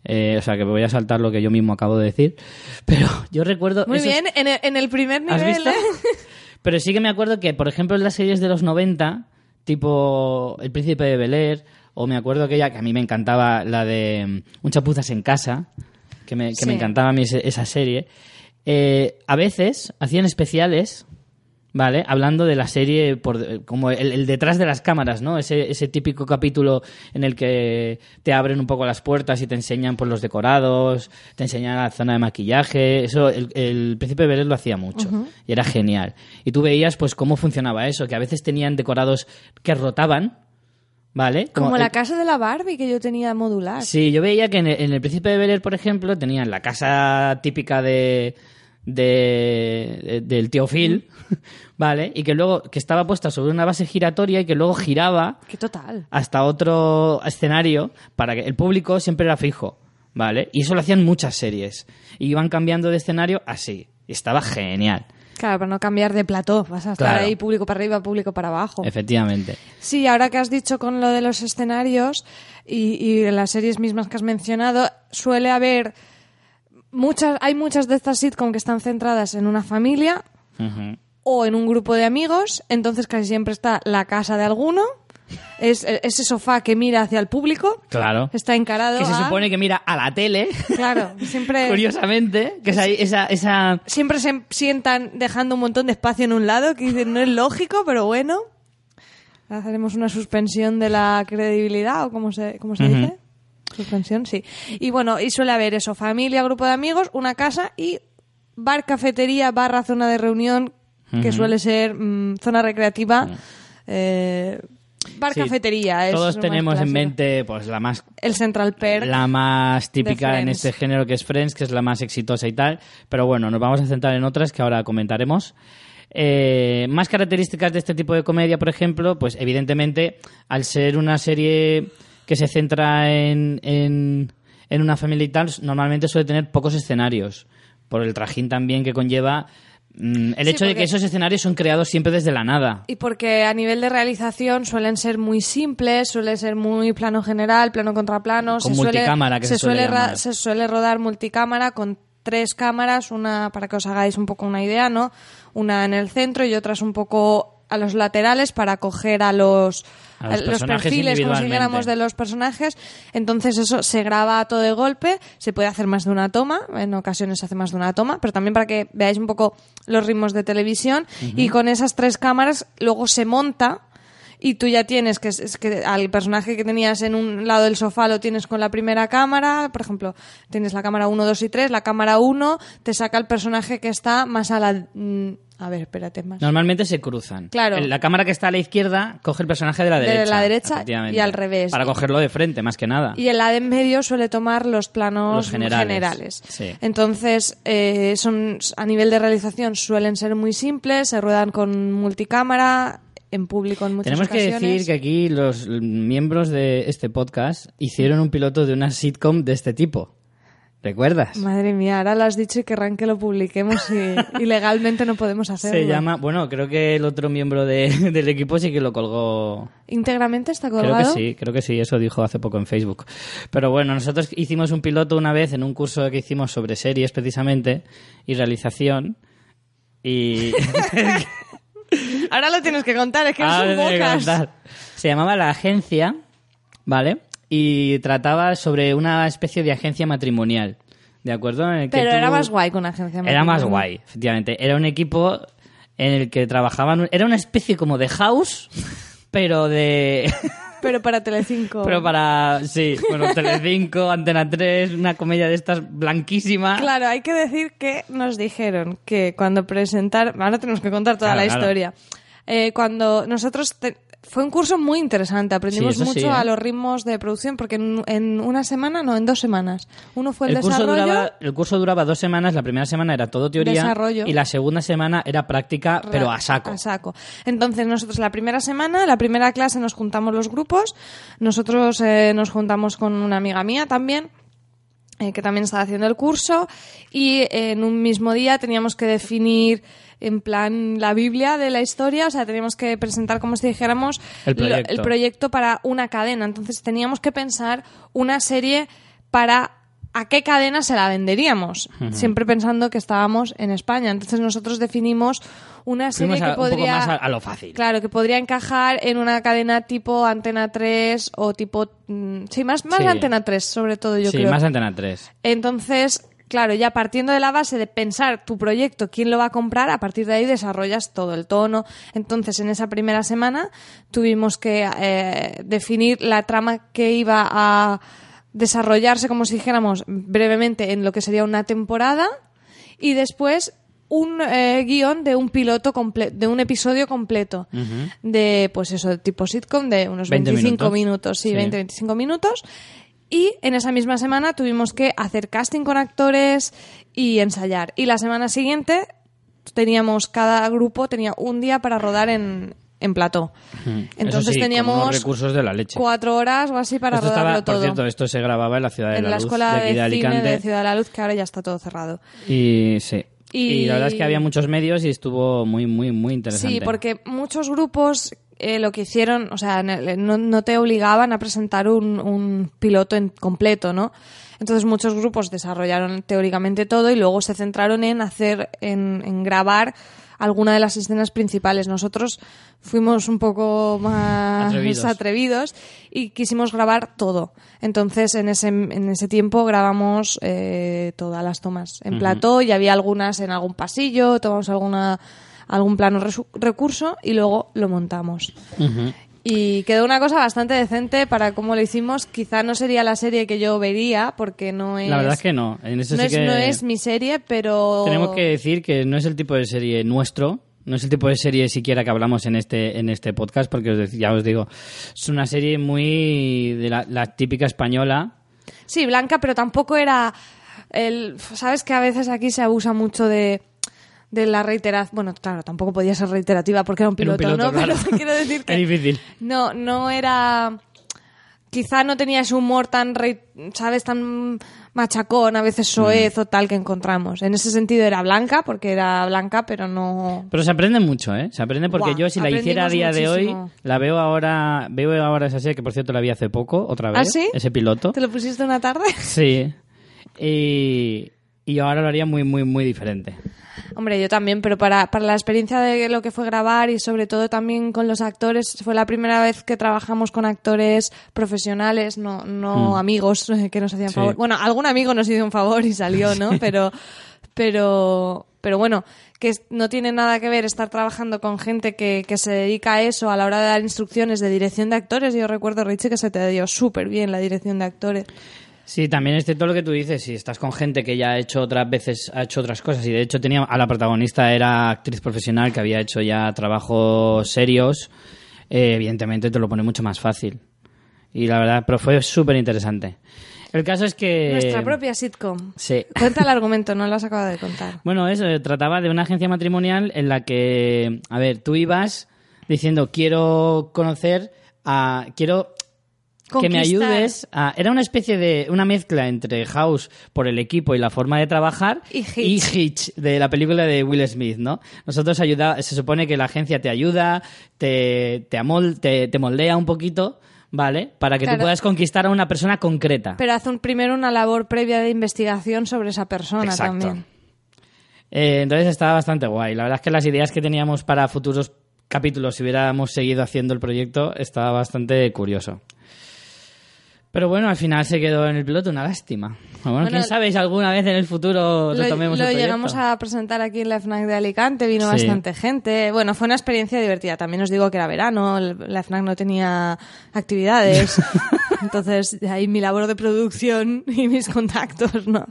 Eh, o sea, que me voy a saltar lo que yo mismo acabo de decir. Pero yo recuerdo... Muy esos- bien, en el, en el primer ¿Has nivel. visto? ¿eh? Pero sí que me acuerdo que, por ejemplo, en las series de los 90, tipo El Príncipe de Bel Air, o me acuerdo aquella que a mí me encantaba, la de mm, Un chapuzas en casa, que me, que Sí. me encantaba a mí esa serie, eh, a veces hacían especiales, ¿vale? Hablando de la serie, por, como el, el detrás de las cámaras, ¿no? Ese, ese típico capítulo en el que te abren un poco las puertas y te enseñan por los decorados, te enseñan la zona de maquillaje. Eso, el, el Príncipe de Bel Air lo hacía mucho y era genial. Y tú veías, pues, cómo funcionaba eso, que a veces tenían decorados que rotaban, ¿vale? Como el- la casa de la Barbie que yo tenía modular. Sí, yo veía que en el, en el Príncipe de Bel Air, por ejemplo, tenían la casa típica de, de- de- del tío Phil, ¿vale? Y que luego, que estaba puesta sobre una base giratoria y que luego giraba Qué total. hasta otro escenario para que el público siempre era fijo, ¿vale? Y eso lo hacían muchas series. Y iban cambiando de escenario así. Y estaba genial, Claro, para no cambiar de plató. Vas a estar Claro. ahí público para arriba, público para abajo. efectivamente. Sí, ahora que has dicho con lo de los escenarios y, y las series mismas que has mencionado, suele haber muchas, hay muchas de estas sitcom que están centradas en una familia o en un grupo de amigos, entonces casi siempre está la casa de alguno, es ese sofá que mira hacia el público, Claro. está encarado Que se a- supone que mira a la tele, Claro, siempre... curiosamente, que es ahí esa, esa Siempre se sientan dejando un montón de espacio en un lado, que dicen, no es lógico, pero bueno. Haremos una suspensión de la credibilidad, o como se, cómo se dice. Suspensión, sí. Y bueno, y suele haber eso, familia, grupo de amigos, una casa y bar cafetería barra zona de reunión, que suele ser mm, zona recreativa. eh, bar Sí, cafetería. es Todos tenemos en mente pues la más El Central Perk. la más típica en este género que es Friends, que es la más exitosa y tal. Pero bueno, nos vamos a centrar en otras que ahora comentaremos. Eh, más características de este tipo de comedia, por ejemplo, pues evidentemente, al ser una serie que se centra en, en, en una familia y tal, normalmente suele tener pocos escenarios. Por el trajín también que conlleva mm, el Sí, hecho de que esos escenarios son creados siempre desde la nada. Y porque a nivel de realización suelen ser muy simples, suele ser muy plano general, plano contra plano. Con multicámara, que se suele llamar. se suele rodar multicámara con tres cámaras, una para que os hagáis un poco una idea, ¿no? Una en el centro y otras un poco a los laterales para coger a los, A los perfiles, como si dijéramos, de los personajes. Entonces eso se graba todo de golpe, se puede hacer más de una toma, en ocasiones se hace más de una toma, pero también para que veáis un poco los ritmos de televisión. Y con esas tres cámaras luego se monta y tú ya tienes que, es que al personaje que tenías en un lado del sofá lo tienes con la primera cámara, por ejemplo, tienes la cámara 1, 2 y 3, la cámara 1 te saca el personaje que está más a la... mm, A ver, espérate más. Normalmente se cruzan. Claro. La cámara que está a la izquierda coge el personaje de la De derecha. la derecha y al revés. Para cogerlo de frente, más que nada. Y el la de en medio suele tomar los planos Los generales, generales. sí. Entonces, eh, son a nivel de realización suelen ser muy simples, se ruedan con multicámara, en público en muchas Tenemos que decir que aquí los miembros de este podcast hicieron un piloto de una sitcom de este tipo. ¿Recuerdas? Madre mía, ahora lo has dicho y querrán que lo publiquemos y, y legalmente no podemos hacerlo. Se llama, bueno, creo que el otro miembro de- del equipo sí que lo colgó. ¿Íntegramente está Creo colgado? que sí, creo que sí, eso dijo hace poco en Facebook. Pero bueno, nosotros hicimos un piloto una vez en un curso que hicimos sobre series precisamente y realización. Y Ahora lo tienes que contar, es que Ahora es un tengo que bocas. contar. Se llamaba La Agencia, ¿vale? Y trataba sobre una especie de agencia matrimonial, ¿de acuerdo? En el que Pero tú- era más guay que una agencia Era más matrimonial. guay, efectivamente. Era un equipo en el que trabajaban... Era una especie como de house, pero de... Pero para Telecinco. pero para... Sí, bueno, Telecinco, Antena 3, una comedia de estas blanquísima. Claro, hay que decir que nos dijeron que cuando presentar, ahora tenemos que contar toda Claro, la claro. historia. Eh, cuando nosotros te- fue un curso muy interesante, aprendimos Sí, mucho sí, ¿eh? a los ritmos de producción porque en, en una semana, no, en dos semanas. Uno fue el, el, curso desarrollo, duraba, el curso duraba dos semanas, la primera semana era todo teoría Desarrollo. y la segunda semana era práctica, pero a saco. A saco. Entonces, nosotros la primera semana, la primera clase nos juntamos los grupos. Nosotros eh, nos juntamos con una amiga mía también, eh, que también estaba haciendo el curso. Y en un mismo día teníamos que definir en plan la Biblia de la historia, o sea, teníamos que presentar como si dijéramos El lo- proyecto. el proyecto para una cadena. Entonces teníamos que pensar una serie para a qué cadena se la venderíamos, siempre pensando que estábamos en España. Entonces nosotros definimos una serie a- que un poco podría más a- a lo fácil. Claro, que podría encajar en una cadena tipo Antena 3 o tipo mm, sí, más más Sí. Antena 3, sobre todo yo sí, creo. más Antena 3. Entonces, claro, ya partiendo de la base de pensar tu proyecto, quién lo va a comprar, a partir de ahí desarrollas todo el tono. Entonces, en esa primera semana tuvimos que eh, definir la trama que iba a desarrollarse, como si dijéramos brevemente, en lo que sería una temporada y después un eh, guion de un piloto comple- de un episodio completo de pues eso tipo sitcom de unos 20 25 minutos. minutos, sí, Sí. 20 25 minutos y en esa misma semana tuvimos que hacer casting con actores y ensayar. Y la semana siguiente teníamos, cada grupo tenía un día para rodar en, en plató. Entonces sí, teníamos recursos de la leche. cuatro horas o así para Esto rodarlo estaba, todo. Por cierto, esto se grababa en la Ciudad de en la, la Luz, escuela de aquí de cine Alicante. de Ciudad de la Luz, que ahora ya está todo cerrado. Y sí. Y... Y- la verdad es que había muchos medios y estuvo muy, muy, muy interesante. Sí, porque muchos grupos eh, lo que hicieron, o sea, el- no, no te obligaban a presentar un, un piloto en completo, ¿no? Entonces muchos grupos desarrollaron teóricamente todo y luego se centraron en hacer, en, en grabar alguna de las escenas principales. Nosotros fuimos un poco más Atrevidos. atrevidos y quisimos grabar todo. Entonces, en ese, en ese tiempo grabamos eh, todas las tomas en plató y había algunas en algún pasillo, tomamos alguna, algún plano recurso y luego lo montamos. Y quedó una cosa bastante decente para cómo lo hicimos. Quizá no sería la serie que yo vería, porque no es... La verdad es que no. En eso no, sí es, que no es mi serie, pero... tenemos que decir que no es el tipo de serie nuestro. No es el tipo de serie siquiera que hablamos en este en este podcast, porque os ya os digo, es una serie muy de la, la típica española. Sí, blanca, pero tampoco era... El, Sabes que a veces aquí se abusa mucho de de la reiteración. Bueno, claro, tampoco podía ser reiterativa porque era un Era un piloto, ¿no? claro. Pero quiero decir que... Es difícil. No, no era. Quizá no tenía ese humor tan, rei- ¿sabes? Tan machacón, a veces soez Mm. o tal que encontramos. En ese sentido era blanca, porque era blanca, pero no. Pero se aprende mucho, ¿eh? Se aprende porque yo si la hiciera a día de hoy, la veo ahora, veo ahora esa serie que por cierto la vi hace poco, otra vez, ¿Ah, sí? ese piloto. ¿Te lo pusiste una tarde? Sí. Y, y ahora lo haría muy, muy, muy diferente. Hombre, yo también, pero para, para la experiencia de lo que fue grabar y sobre todo también con los actores, fue la primera vez que trabajamos con actores profesionales, no, no Mm. amigos que nos hacían Sí. favor. Bueno, algún amigo nos hizo un favor y salió, ¿no? Pero, pero, pero bueno, que no tiene nada que ver estar trabajando con gente que, que se dedica a eso a la hora de dar instrucciones de dirección de actores. Yo recuerdo, Richie, que se te dio súper bien la dirección de actores. Sí, también es cierto lo que tú dices. Si estás con gente que ya ha hecho otras veces, ha hecho otras cosas. Y de hecho tenía a la protagonista era actriz profesional que había hecho ya trabajos serios. eh, evidentemente te lo pone mucho más fácil. Y la verdad, pero fue súper interesante. El caso es que Nuestra propia sitcom. Sí. Cuenta el argumento, no lo has acabado de contar. Bueno, eso, trataba de una agencia matrimonial en la que, a ver, tú ibas diciendo, quiero conocer a... Quiero que me ayudes a... Era una especie de... Una mezcla entre House por el equipo y la forma de trabajar Y Hitch. Hitch, de la película de Will Smith, ¿no? Nosotros ayuda... Se supone que la agencia te ayuda, te, te, amol- te, te moldea un poquito, ¿vale? Para que tú puedas conquistar a una persona concreta. Pero hace un, primero una labor previa de investigación sobre esa persona Exacto. también. Eh, entonces estaba bastante guay. La verdad es que las ideas que teníamos para futuros capítulos, si hubiéramos seguido haciendo el proyecto, estaba bastante curioso. Pero bueno, al final se quedó en el piloto, una lástima. Bueno, Bueno, quién sabe si alguna vez en el futuro Lo, retomemos lo el proyecto. llegamos a presentar aquí en la FNAC de Alicante, vino Sí. bastante gente. Bueno, fue una experiencia divertida. También os digo que era verano, el- la FNAC no tenía actividades. Entonces, ahí mi labor de producción y mis contactos, ¿no?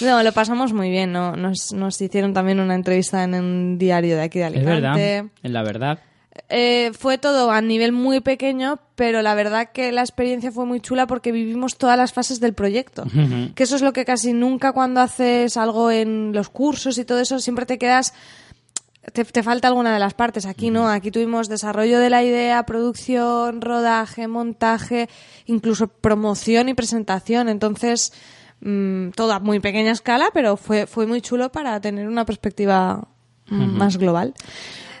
No, lo pasamos muy bien, ¿no? Nos, nos hicieron también una entrevista en un diario de aquí de Es Alicante. verdad, en la verdad. Eh, fue todo a nivel muy pequeño, pero la verdad que la experiencia fue muy chula porque vivimos todas las fases del proyecto. Que eso es lo que casi nunca cuando haces algo en los cursos y todo eso, siempre te quedas... Te, te falta alguna de las partes. Aquí no, aquí tuvimos desarrollo de la idea, producción, rodaje, montaje, incluso promoción y presentación. Entonces, mm, todo a muy pequeña escala, pero fue, fue muy chulo para tener una perspectiva mm, más global.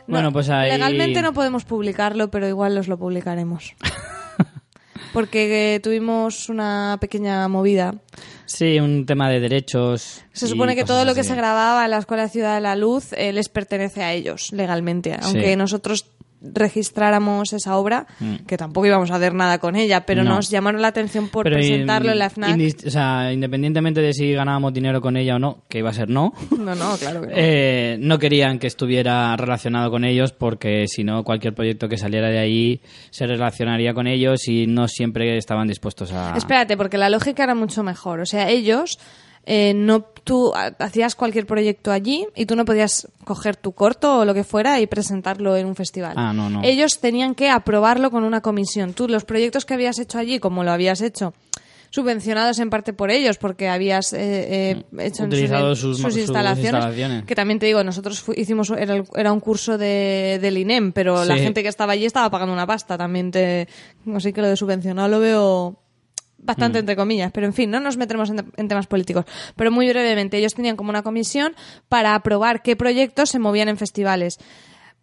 No, Bueno, pues ahí- Legalmente no podemos publicarlo, pero igual os lo publicaremos. Porque eh, tuvimos una pequeña movida. Sí, un tema de derechos. Se supone que todo lo que así. se grababa en la Escuela Ciudad de la Luz eh, les pertenece a ellos legalmente. Aunque nosotros registráramos esa obra, que tampoco íbamos a hacer nada con ella, pero Mm. No. nos llamaron la atención por Pero presentarlo in- en la FNAC. o sea, independientemente de si ganábamos dinero con ella o no, que iba a ser no, No, no, claro que no. eh, no querían que estuviera relacionado con ellos porque si no cualquier proyecto que saliera de ahí se relacionaría con ellos y no siempre estaban dispuestos a... Espérate, porque la lógica era mucho mejor. O sea, ellos eh, no tú ha- hacías cualquier proyecto allí y tú no podías coger tu corto o lo que fuera y presentarlo en un festival. Ah, no, no. Ellos tenían que aprobarlo con una comisión. Tú los proyectos que habías hecho allí, como lo habías hecho, subvencionados en parte por ellos porque habías eh, eh, hecho Utilizado sus, sus- sus instalaciones, instalaciones. que también te digo nosotros hicimos era, era un curso de, del INEM pero la gente que estaba allí estaba pagando una pasta también te así que lo de subvencionado lo veo. Bastante entre comillas, pero en fin, no nos metemos en, en temas políticos. Pero muy brevemente, ellos tenían como una comisión para aprobar qué proyectos se movían en festivales.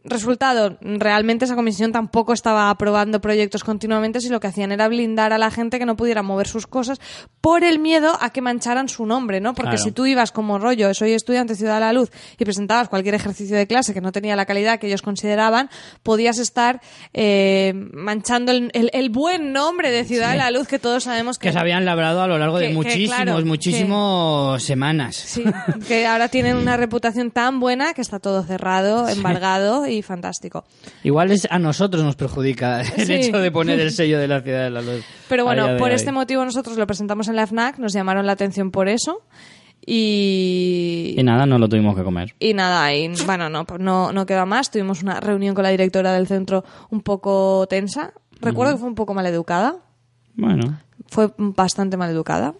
Resultado, realmente esa comisión tampoco estaba aprobando proyectos continuamente, si lo que hacían era blindar a la gente que no pudiera mover sus cosas por el miedo a que mancharan su nombre, ¿no? Porque Claro. si tú ibas como rollo, soy estudiante de Ciudad de la Luz, y presentabas cualquier ejercicio de clase que no tenía la calidad que ellos consideraban, podías estar eh, manchando el, el- el buen nombre de Ciudad de la Luz que todos sabemos que, que se habían labrado a lo largo que- de muchísimos, claro, muchísimos semanas. Sí, que ahora tienen una reputación tan buena que está todo cerrado, embargado y, y fantástico. Igual es a nosotros nos perjudica el Sí. hecho de poner el sello de la ciudad de la luz. Pero bueno, por hoy. este motivo nosotros lo presentamos en la FNAC, nos llamaron la atención por eso y... Y nada, no lo tuvimos que comer. Y nada, y bueno, no, no, no queda más. Tuvimos una reunión con la directora del centro un poco tensa. Recuerdo que fue un poco mal educada. Bueno, Fue bastante mal educada.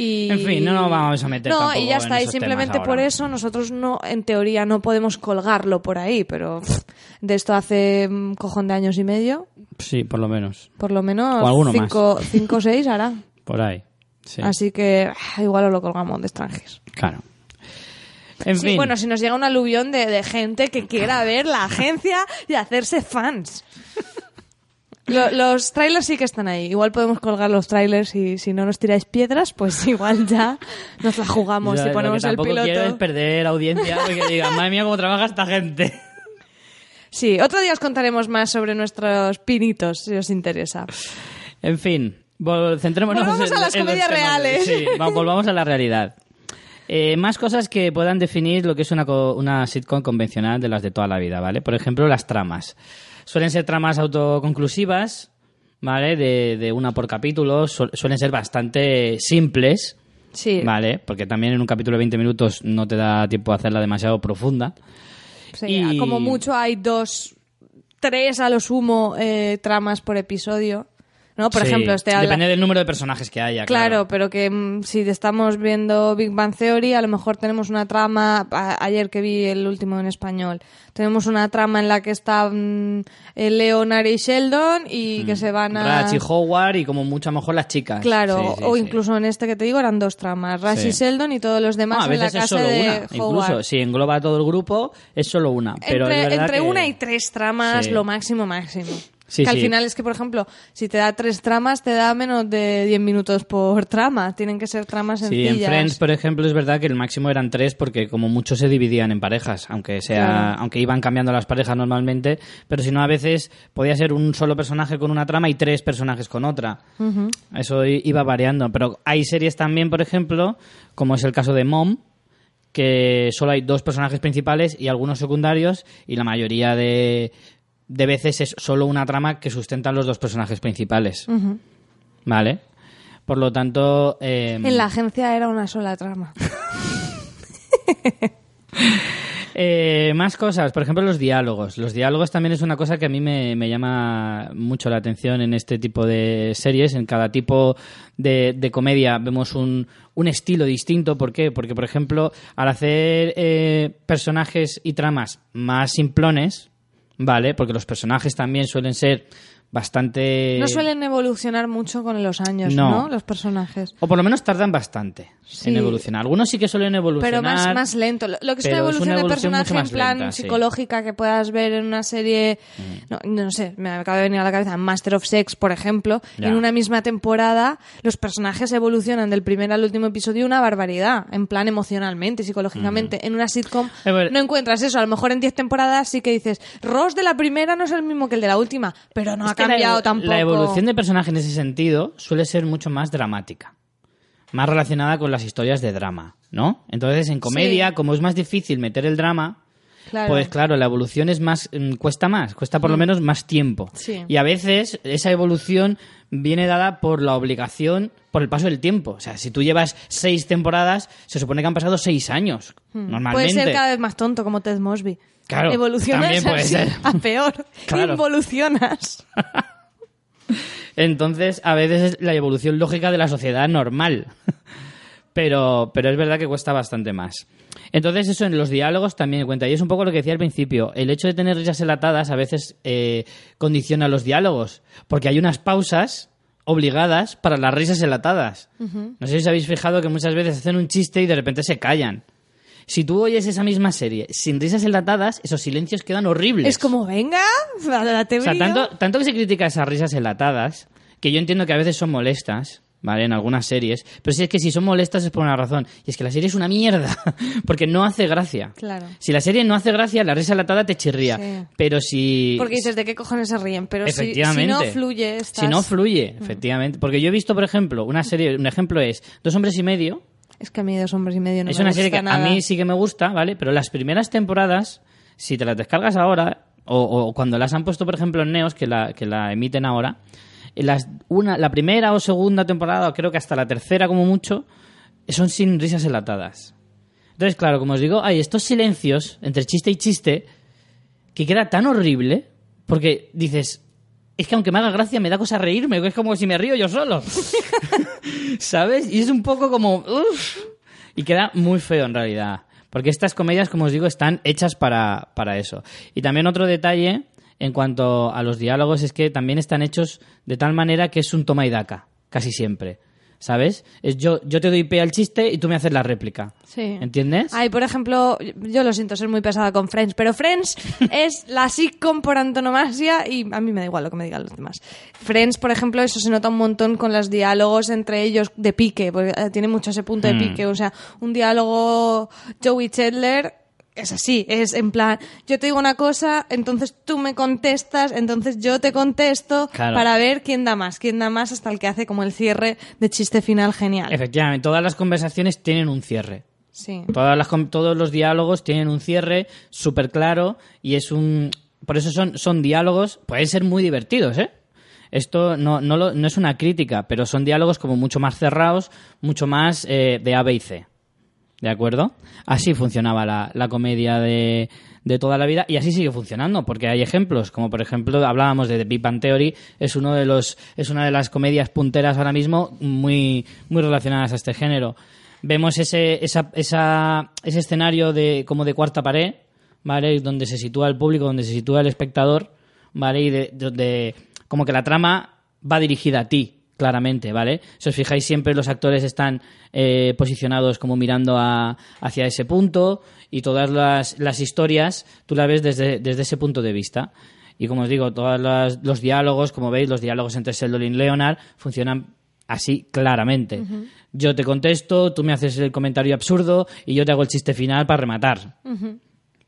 Y... En fin, no nos vamos a meter No, y ya está. Y simplemente por eso nosotros no, en teoría, no podemos colgarlo por ahí. Pero pff, de esto hace un cojón de años y medio. sí, por lo menos. Por lo menos O cinco, cinco o seis hará. Por ahí. Sí, Así que ah, igual lo colgamos de extranjeros. claro. En Sí, fin, bueno, si nos llega un aluvión de, de gente que quiera ver la agencia y hacerse fans. Lo- los trailers sí que están ahí. Igual podemos colgar los trailers y si no nos tiráis piedras, pues igual ya nos la jugamos y lo ponemos que el tampoco quiero es piloto. perder audiencia porque digan, madre mía, cómo trabaja esta gente. Sí, otro día os contaremos más sobre nuestros pinitos, si os interesa. En fin, centrémonos Volvamos en, a las en comedias reales. Sí, va- volvamos a la realidad. Eh, más cosas que puedan definir lo que es una, co- una sitcom convencional de las de toda la vida, ¿vale? Por ejemplo, las tramas. Suelen ser tramas autoconclusivas, ¿vale? De, de una por capítulo. Su- suelen ser bastante simples, Sí, ¿vale? Porque también en un capítulo de 20 minutos no te da tiempo a hacerla demasiado profunda. sí, y- como mucho hay dos, tres a lo sumo eh, tramas por episodio. ¿No? Por Sí, ejemplo, este habla- Depende del número de personajes que haya, Claro, claro. pero que mm, si estamos viendo Big Bang Theory, a lo mejor tenemos una trama, a- ayer que vi el último en español, tenemos una trama en la que están eh, Leonard y Sheldon y que se van a... Ratch y Howard y como mucho a lo mejor las chicas. Claro, Sí, sí, o incluso en este que te digo eran dos tramas, Sí. y Sheldon y todos los demás No, a en la veces es casa solo de una. Howard. Incluso si engloba a todo el grupo, es solo una. Pero entre verdad entre que- una y tres tramas, lo máximo, máximo. Sí, que al sí. final es que, por ejemplo, si te da tres tramas, te da menos de 10 minutos por trama. Tienen que ser tramas Sí, sencillas. en Friends, por ejemplo, es verdad que el máximo eran tres porque como muchos se dividían en parejas, aunque sea, Claro. aunque iban cambiando las parejas normalmente, pero si no a veces podía ser un solo personaje con una trama y tres personajes con otra. Eso iba variando, pero hay series también, por ejemplo, como es el caso de Mom, que solo hay dos personajes principales y algunos secundarios y la mayoría de, de veces es solo una trama que sustentan los dos personajes principales. ¿Vale? Por lo tanto... eh, En la agencia era una sola trama. Eh, más cosas, por ejemplo, los diálogos. Los diálogos también es una cosa que a mí me, me llama mucho la atención en este tipo de series. En cada tipo de, de comedia vemos un, un estilo distinto. ¿Por qué? Porque, por ejemplo, al hacer eh, personajes y tramas más simplones, ¿vale? Porque los personajes también suelen ser bastante... No suelen evolucionar mucho con los años, No. ¿no? Los personajes. O por lo menos tardan bastante Sí. en evolucionar. Algunos sí que suelen evolucionar. Pero más, más lento. Lo que es una es evolución de personaje en plan lenta, sí. psicológica que puedas ver en una serie, no, no sé, me acaba de venir a la cabeza Master of Sex, por ejemplo, Ya. en una misma temporada los personajes evolucionan del primer al último episodio una barbaridad, en plan emocionalmente, psicológicamente. En una sitcom Eh, bueno. no encuentras eso, a lo mejor en 10 temporadas sí que dices, Ross de la primera no es el mismo que el de la última, pero no La tampoco. Evolución de personaje en ese sentido suele ser mucho más dramática. Más relacionada con las historias de drama, ¿no? Entonces, en comedia, Sí. como es más difícil meter el drama, Claro. pues claro, la evolución es más mm, cuesta más, cuesta por lo menos más tiempo. Sí. Y a veces esa evolución viene dada por la obligación, por el paso del tiempo. O sea, si tú llevas seis temporadas, se supone que han pasado seis años. Normalmente. Puede ser cada vez más tonto como Ted Mosby. Claro, Evolucionas también puede así ser. a peor. Claro. Involucionas. Entonces, a veces es la evolución lógica de la sociedad normal. Pero, pero es verdad que cuesta bastante más. Entonces, eso en los diálogos también cuenta. Y es un poco lo que decía al principio. El hecho de tener risas enlatadas a veces eh, condiciona los diálogos. Porque hay unas pausas obligadas para las risas enlatadas. No sé si os habéis fijado que muchas veces hacen un chiste y de repente se callan. Si tú oyes esa misma serie sin risas enlatadas, esos silencios quedan horribles. Es como, venga, date O sea, tanto, tanto que se critica esas risas enlatadas, que yo entiendo que a veces son molestas, ¿vale? En algunas series, pero si es que si son molestas es por una razón, y es que la serie es una mierda, porque no hace gracia. Claro. Si la serie no hace gracia, la risa enlatada te chirría, Sí. pero si... Porque dices, ¿de qué cojones se ríen? Pero si, si Efectivamente. no fluye, estás... Si no fluye, efectivamente. Porque yo he visto, por ejemplo, una serie, un ejemplo es Dos hombres y medio, Es que a mí dos hombres y medio no es me una gusta serie que nada. a mí sí que me gusta, ¿vale? Pero las primeras temporadas si te las descargas ahora, o, o cuando las han puesto, por ejemplo, en Neos, que la, que la emiten ahora, en las, una, la primera o segunda temporada, o creo que hasta la tercera como mucho, son sin risas enlatadas. Entonces, claro, como os digo, hay estos silencios entre chiste y chiste que queda tan horrible porque dices, es que aunque me haga gracia me da cosa reírme, es como si me río yo solo. ¿Sabes? Y es un poco como... uf, y queda muy feo en realidad. Porque estas comedias, como os digo, están hechas para, para eso. Y también otro detalle en cuanto a los diálogos es que también están hechos de tal manera que es un toma y daca, casi siempre. ¿Sabes? Es yo, yo te doy pie al chiste y tú me haces la réplica. Sí. ¿Entiendes? Ay, por ejemplo, yo lo siento ser muy pesada con Friends, pero Friends es la sitcom por antonomasia y a mí me da igual lo que me digan los demás. Friends, por ejemplo, eso se nota un montón con los diálogos entre ellos de pique, porque eh, tiene mucho ese punto de Mm. pique. O sea, un diálogo Joey Chandler es así, es en plan, yo te digo una cosa, entonces tú me contestas, entonces yo te contesto Claro. para ver quién da más, quién da más hasta el que hace como el cierre de chiste final genial. Efectivamente, todas las conversaciones tienen un cierre. Sí. Todas las, todos los diálogos tienen un cierre súper claro y es un... Por eso son, son diálogos, pueden ser muy divertidos, ¿eh? Esto no, no, lo- no es una crítica, pero son diálogos como mucho más cerrados, mucho más eh, de A, B y C. ¿De acuerdo? Así funcionaba la, la comedia de, de toda la vida y así sigue funcionando, porque hay ejemplos, como por ejemplo hablábamos de The Big Bang Theory, es uno de los, es una de las comedias punteras ahora mismo muy, muy relacionadas a este género. Vemos ese, esa, esa, ese escenario de, como de cuarta pared, ¿vale? Donde se sitúa el público, donde se sitúa el espectador, ¿vale? Y de, donde como que la trama va dirigida a ti, claramente, ¿vale? Si os fijáis, siempre los actores están eh, posicionados como mirando a- hacia ese punto y todas las, las historias tú las ves desde, desde ese punto de vista. Y como os digo, todos los diálogos, como veis, los diálogos entre Sheldon y Leonard funcionan así claramente. Yo te contesto, tú me haces el comentario absurdo y yo te hago el chiste final para rematar.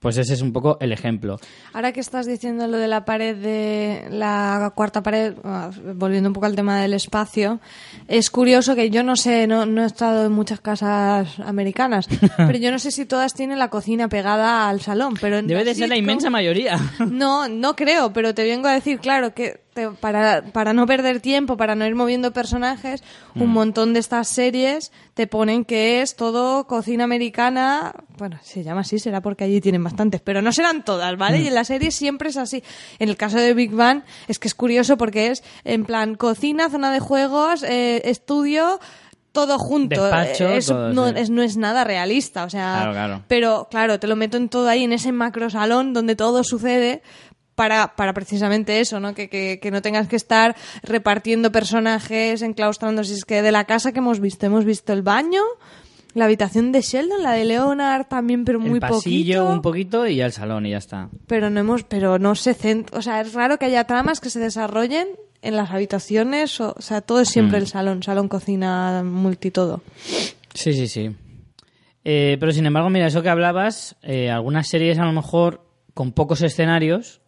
Pues ese es un poco el ejemplo. Ahora que estás diciendo lo de la pared de la cuarta pared, ah, volviendo un poco al tema del espacio, es curioso que yo no sé, no, no he estado en muchas casas americanas, pero yo no sé si todas tienen la cocina pegada al salón. Pero Debe de ser la inmensa mayoría. No, no creo, pero te vengo a decir, claro, que te- para, para no perder tiempo, para no ir moviendo personajes, un Mm. montón de estas series te ponen que es todo cocina americana. Bueno, se llama así, será porque allí tienen bastantes, pero no serán todas, ¿vale? Mm. Y en la serie siempre es así. En el caso de Big Bang es que es curioso porque es en plan cocina, zona de juegos, eh, estudio. Todo junto. Despacho, Eh, eso todo, no, sí. es, no es nada realista. O sea, Claro, claro. pero claro, te lo meto en todo ahí, en ese macro salón donde todo sucede para, para precisamente eso, ¿no? Que, que, que no tengas que estar repartiendo personajes, enclaustrando. Si es que de la casa que hemos visto, hemos visto el baño, la habitación de Sheldon, la de Leonard también, pero muy el pasillo poquito. un poquito y ya el salón y ya está. Pero no hemos, pero no se cent... o sea, es raro que haya tramas que se desarrollen en las habitaciones, o, o sea, todo es siempre Mm. el salón, salón, cocina, multitodo. Sí, sí, sí. Eh, pero sin embargo, mira, eso que hablabas, eh, algunas series a lo mejor con pocos escenarios,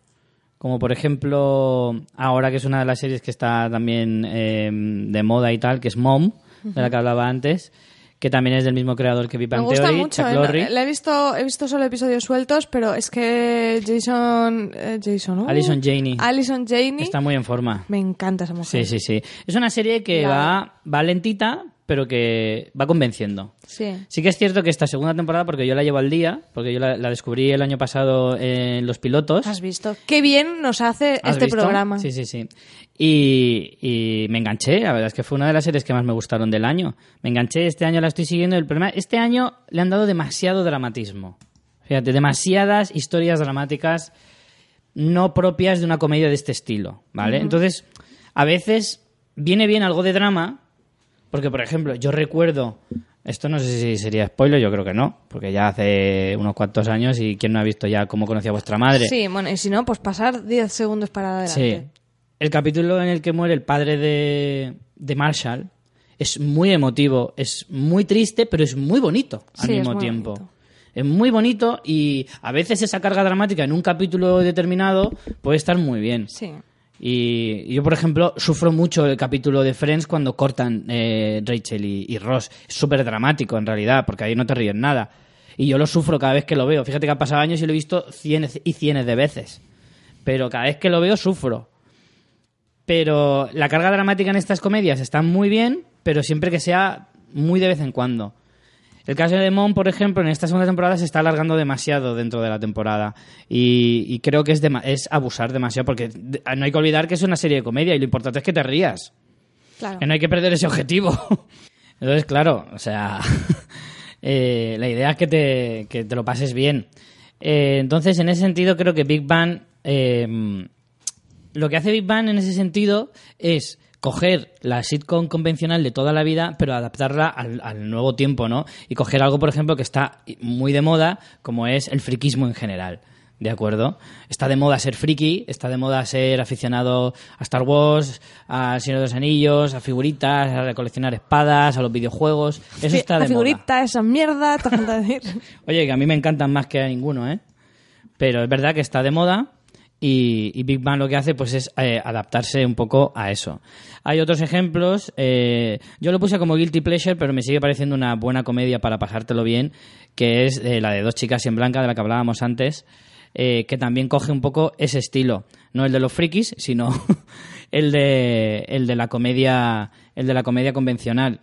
como por ejemplo, ahora que es una de las series que está también eh, de moda y tal, que es Mom, de la que hablaba antes, que también es del mismo creador que Big Me Bang gusta Theory, mucho, Chuck eh, la he visto, he visto solo episodios sueltos, pero es que Jason, eh, Jason, ¿no? Alison Janey. Está muy en forma. me encanta esa mujer. Sí, sí, sí. Es una serie que La- va, va lentita, pero que va convenciendo. Sí. Sí que es cierto que esta segunda temporada, porque yo la llevo al día, porque yo la, la descubrí el año pasado en Los Pilotos. Has visto. Qué bien nos hace ¿Has este visto? programa. Sí, sí, sí. Y, y me enganché, la verdad es que fue una de las series que más me gustaron del año. Me enganché, este año la estoy siguiendo. El problema, este año le han dado demasiado dramatismo. Fíjate, demasiadas historias dramáticas no propias de una comedia de este estilo, ¿vale? Entonces, a veces viene bien algo de drama, porque, por ejemplo, yo recuerdo, esto no sé si sería spoiler, yo creo que no, porque ya hace unos cuantos años y quién no ha visto ya cómo conocía a vuestra madre. Sí, bueno, y si no, pues pasar 10 segundos para adelante. Sí. El capítulo en el que muere el padre de, de Marshall es muy emotivo, es muy triste, pero es muy bonito al Sí, mismo tiempo. bonito. Es muy bonito y a veces esa carga dramática en un capítulo determinado puede estar muy bien. Sí. Y yo, por ejemplo, sufro mucho el capítulo de Friends cuando cortan eh, Rachel y, Ross. Es súper dramático, en realidad, porque ahí no te ríes nada. Y yo lo sufro cada vez que lo veo. Fíjate que han pasado años y lo he visto cienes y cienes de veces. Pero cada vez que lo veo sufro. Pero la carga dramática en estas comedias está muy bien, pero siempre que sea muy de vez en cuando. El caso de Mon, por ejemplo, en esta segunda temporada se está alargando demasiado dentro de la temporada. Y, y creo que es, es abusar demasiado, porque de- no hay que olvidar que es una serie de comedia y lo importante es que te rías. Claro. Que no hay que perder ese objetivo. Entonces, claro, o sea, eh, la idea es que te, que te lo pases bien. Eh, entonces, en ese sentido, creo que Big Bang, eh, lo que hace Big Bang en ese sentido es coger la sitcom convencional de toda la vida, pero adaptarla al, al nuevo tiempo, ¿no? Y coger algo, por ejemplo, que está muy de moda, como es el friquismo en general. ¿De acuerdo? Está de moda ser friki, está de moda ser aficionado a Star Wars, a Señor de los Anillos, a figuritas, a coleccionar espadas, a los videojuegos. Eso está de moda. figurita, esa mierda, te falta decir. Oye, que a mí me encantan más que a ninguno, ¿eh? Pero es verdad que está de moda y, y Big Bang lo que hace pues es eh, adaptarse un poco a eso. Hay otros ejemplos. eh, yo lo puse como Guilty Pleasure, pero me sigue pareciendo una buena comedia para pasártelo bien, que es eh, la de Dos chicas en blanca, de la que hablábamos antes, eh, que también coge un poco ese estilo. No el de los frikis, sino el de, el de la comedia, el de la comedia convencional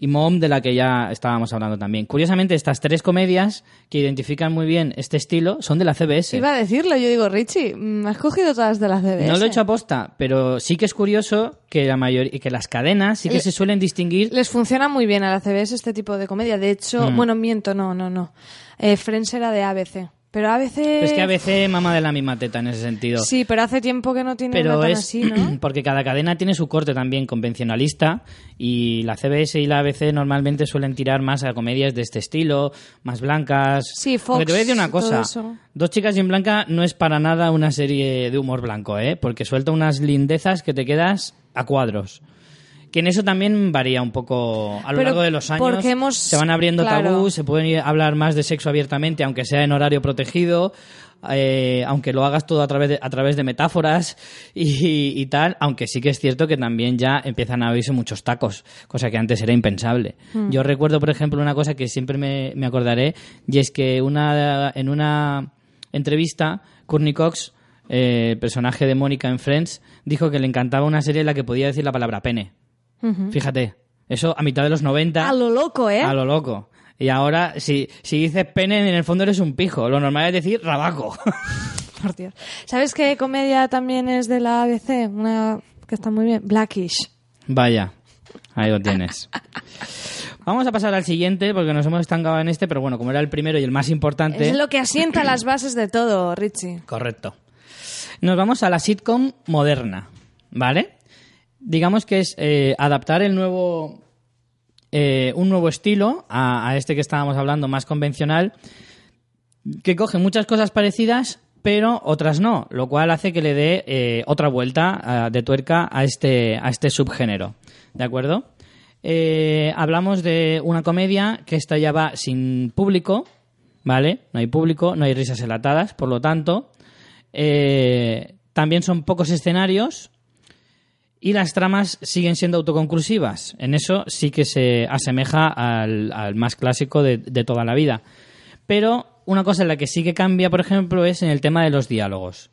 y Mom, de la que ya estábamos hablando también. Curiosamente, estas tres comedias que identifican muy bien este estilo son de la CBS. Iba a decirlo, yo digo, Richie, mm, has cogido todas de las CBS. No lo he hecho aposta, pero sí que es curioso que la mayoría, que las cadenas sí que Le- se suelen distinguir. Les funciona muy bien a la CBS este tipo de comedia. De hecho, Mm. bueno, miento, no, no, no. Eh, Friends era de ABC. Pero ABC... Pero es que a veces mama de la misma teta en ese sentido. Sí, pero hace tiempo que no tiene pero una tan es así, ¿no? porque cada cadena tiene su corte también convencionalista y la CBS y la ABC normalmente suelen tirar más a comedias de este estilo, más blancas. Sí, Fox, Aunque te voy a decir una cosa. Dos chicas y en blanca no es para nada una serie de humor blanco, ¿eh? Porque suelta unas lindezas que te quedas a cuadros. Que en eso también varía un poco a lo Pero largo de los años. porque hemos- Se van abriendo claro. tabús, se pueden hablar más de sexo abiertamente, aunque sea en horario protegido, eh, aunque lo hagas todo a través de, a través de metáforas y, y tal, aunque sí que es cierto que también ya empiezan a oírse muchos tacos, cosa que antes era impensable. Hmm. Yo recuerdo, por ejemplo, una cosa que siempre me, me acordaré, y es que una, en una entrevista, Courtney Cox, eh, personaje de Mónica en Friends, dijo que le encantaba una serie en la que podía decir la palabra pene. Fíjate, eso a mitad de los 90. A lo loco, ¿eh? A lo loco. Y ahora, si, si dices pene, en el fondo eres un pijo. Lo normal es decir rabaco. Por Dios. ¿Sabes qué comedia también es de la ABC? Una que está muy bien. Blackish. Vaya, ahí lo tienes. Vamos a pasar al siguiente porque nos hemos estancado en este, pero bueno, como era el primero y el más importante. Es lo que asienta las bases de todo, Richie. Correcto. Nos vamos a la sitcom moderna, ¿vale? Digamos que es eh, adaptar el nuevo. eh, un nuevo estilo a, este que estábamos hablando, más convencional, que coge muchas cosas parecidas, pero otras no, lo cual hace que le dé eh, otra vuelta de tuerca a este, a este subgénero. ¿De acuerdo? Eh, hablamos de una comedia que esta ya va sin público, ¿vale? No hay público, no hay risas enlatadas, por lo tanto, también son pocos escenarios y las tramas siguen siendo autoconclusivas. En eso sí que se asemeja al, al más clásico de, de toda la vida. Pero una cosa en la que sí que cambia, por ejemplo, es en el tema de los diálogos.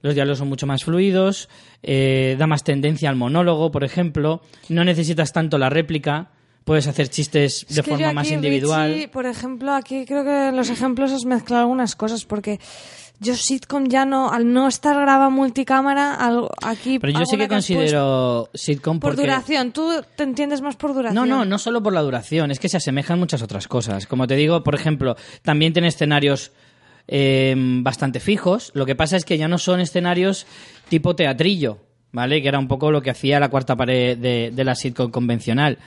Los diálogos son mucho más fluidos, eh, da más tendencia al monólogo, por ejemplo. No necesitas tanto la réplica, puedes hacer chistes de Es que forma yo más individual. Richie, por ejemplo, aquí creo que en los ejemplos has mezclado algunas cosas porque yo sitcom ya no, al no estar grabada multicámara, al- aquí... Pero yo sí que considero sitcom Por duración, tú te entiendes más por duración. No, no, no solo por la duración, es que se asemejan muchas otras cosas. Como te digo, por ejemplo, también tiene escenarios eh, bastante fijos. Lo que pasa es que ya no son escenarios tipo teatrillo, ¿vale? Que era un poco lo que hacía la cuarta pared de, de la sitcom convencional.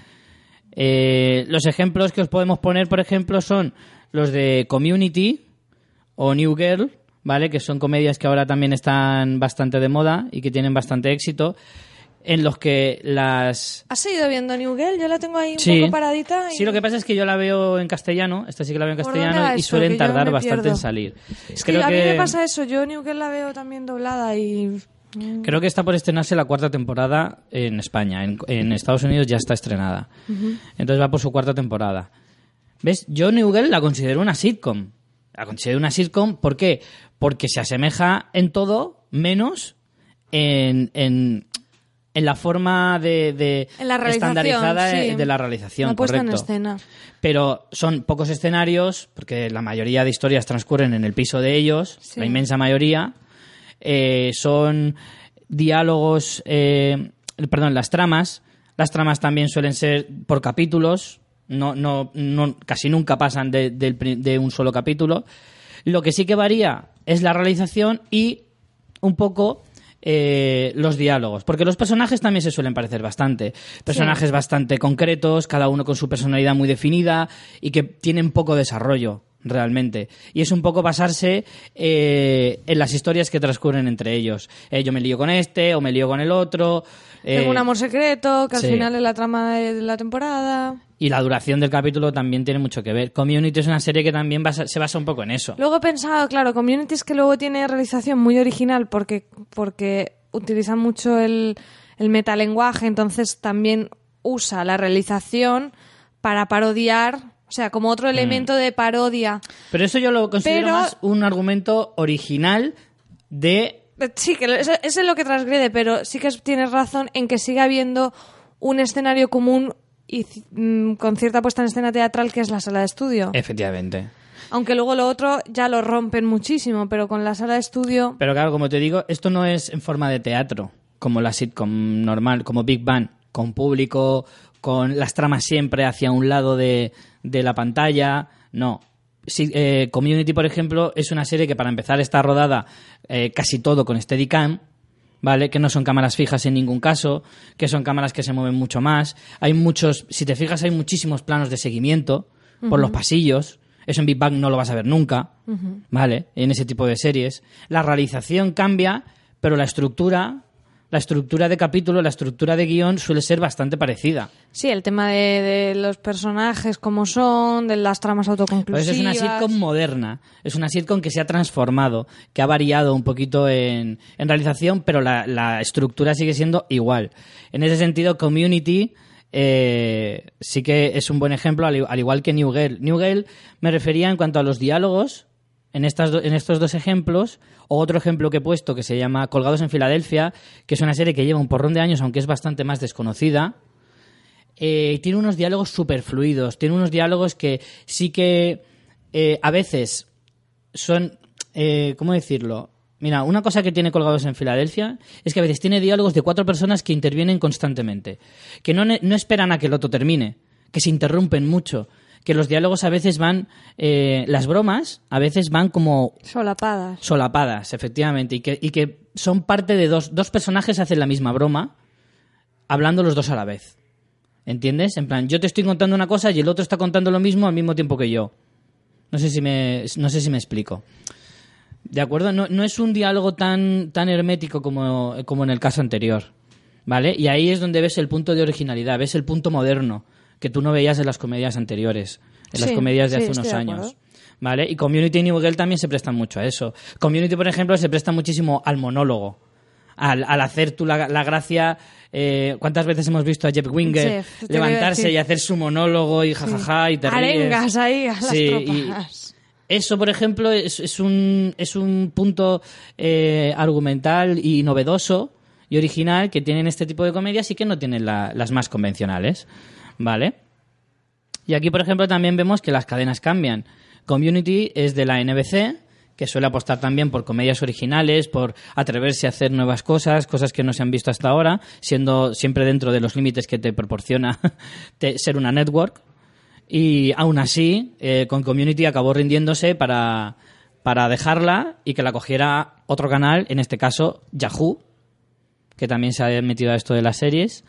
Eh, los ejemplos que os podemos poner, por ejemplo, son los de Community o New Girl, ¿vale? Que son comedias que ahora también están bastante de moda y que tienen bastante éxito, en los que las ¿Has seguido viendo New Girl? Yo la tengo ahí un Sí. poco paradita. y- Sí, lo que pasa es que yo la veo en castellano, esta sí que la veo en ¿Por dónde castellano y suelen tardar bastante en salir. Es que creo a mí que me pasa eso, yo New Girl la veo también doblada y... creo que está por estrenarse la cuarta temporada en España, en, en Estados Unidos ya está estrenada. Entonces va por su cuarta temporada. ¿Ves? Yo New Girl la considero una sitcom. La considero una sitcom, ¿por qué? Porque se asemeja en todo, menos en, en, en la forma de, de En la estandarizada sí. de la realización, en escena. Pero son pocos escenarios, porque la mayoría de historias transcurren en el piso de ellos, Sí. la inmensa mayoría. Eh, son diálogos, eh, perdón, las tramas. Las tramas también suelen ser por capítulos, no, no, no, casi nunca pasan de, del pri- de un solo capítulo. Lo que sí que varía es la realización y un poco eh, los diálogos, porque los personajes también se suelen parecer bastante. Personajes bastante concretos, cada uno con su personalidad muy definida y que tienen poco desarrollo realmente. Y es un poco basarse eh, en las historias que transcurren entre ellos. Eh, yo me lío con este o me lío con el otro. Eh, Tengo un amor secreto, que al sí. final es la trama de la temporada. y la duración del capítulo también tiene mucho que ver. Community es una serie que también basa- se basa un poco en eso. Luego he pensado, claro, Community es que luego tiene realización muy original porque, porque utiliza mucho el, el metalenguaje, entonces también usa la realización para parodiar, o sea, como Mm. otro elemento de parodia. Pero eso yo lo considero Pero- más un argumento original de Sí, que eso, eso es lo que transgrede, pero sí que es- tienes razón en que sigue habiendo un escenario común y mm, con cierta puesta en escena teatral que es la sala de estudio. Efectivamente. Aunque luego lo otro ya lo rompen muchísimo, pero con la sala de estudio... Pero claro, como te digo, esto no es en forma de teatro, como la sitcom normal, como Big Bang, con público, con las tramas siempre hacia un lado de, de la pantalla. No. Sí, eh, Community, por ejemplo, es una serie que para empezar está rodada eh, casi todo con Steadicam, ¿vale? Que no son cámaras fijas en ningún caso, que son cámaras que se mueven mucho más. Hay muchos, si te fijas, hay muchísimos planos de seguimiento por los pasillos. Eso en Big Bang no lo vas a ver nunca, ¿vale? En ese tipo de series. La realización cambia, pero la estructura, la estructura de capítulo, la estructura de guion suele ser bastante parecida. Sí, el tema de, de los personajes, cómo son, de las tramas autoconclusivas... eso es una sitcom moderna, es una sitcom que se ha transformado, que ha variado un poquito en, en realización, pero la, la estructura sigue siendo igual. En ese sentido, Community eh, sí que es un buen ejemplo, al, al igual que New Girl. New Girl me refería en cuanto a los diálogos, en, estas estos dos ejemplos, o otro ejemplo que he puesto que se llama Colgados en Filadelfia, que es una serie que lleva un porrón de años, aunque es bastante más desconocida, eh, tiene unos diálogos súper fluidos, tiene unos diálogos que sí que eh, a veces son, eh, ¿cómo decirlo? Mira, una cosa que tiene colgados en Filadelfia es que a veces tiene diálogos de cuatro personas que intervienen constantemente, que no, no esperan a que el otro termine, que se interrumpen mucho, que los diálogos a veces van, eh, las bromas a veces van como Solapadas. solapadas, efectivamente, y que, y que son parte de dos, dos personajes hacen la misma broma, hablando los dos a la vez. ¿Entiendes? En plan, yo te estoy contando una cosa y el otro está contando lo mismo al mismo tiempo que yo. No sé si me, no sé si me explico. ¿De acuerdo? No, no es un diálogo tan, tan hermético como, como en el caso anterior. ¿Vale? Y ahí es donde ves el punto de originalidad, ves el punto moderno que tú no veías en las comedias anteriores, en las comedias de sí, hace unos años. ¿Vale? Y Community y New Girl también se prestan mucho a eso. Community, por ejemplo, se presta muchísimo al monólogo. Al, al hacer tú la, la gracia. eh, ¿Cuántas veces hemos visto a Jeff Winger Sí, levantarse y hacer su monólogo y jajaja y te ríes? Arengas ahí a las Sí, y- tropas. eso, por ejemplo, es, es un, es un punto eh, argumental y novedoso y original que tienen este tipo de comedias y que no tienen la- las más convencionales. ¿Vale? Y aquí, por ejemplo, también vemos que las cadenas cambian. Community es de la NBC, que suele apostar también por comedias originales, por atreverse a hacer nuevas cosas, cosas que no se han visto hasta ahora, siendo siempre dentro de los límites que te proporciona ser una network. Y aún así, eh, con Community acabó rindiéndose para, para dejarla y que la cogiera otro canal, en este caso Yahoo, que también se ha metido a esto de las series.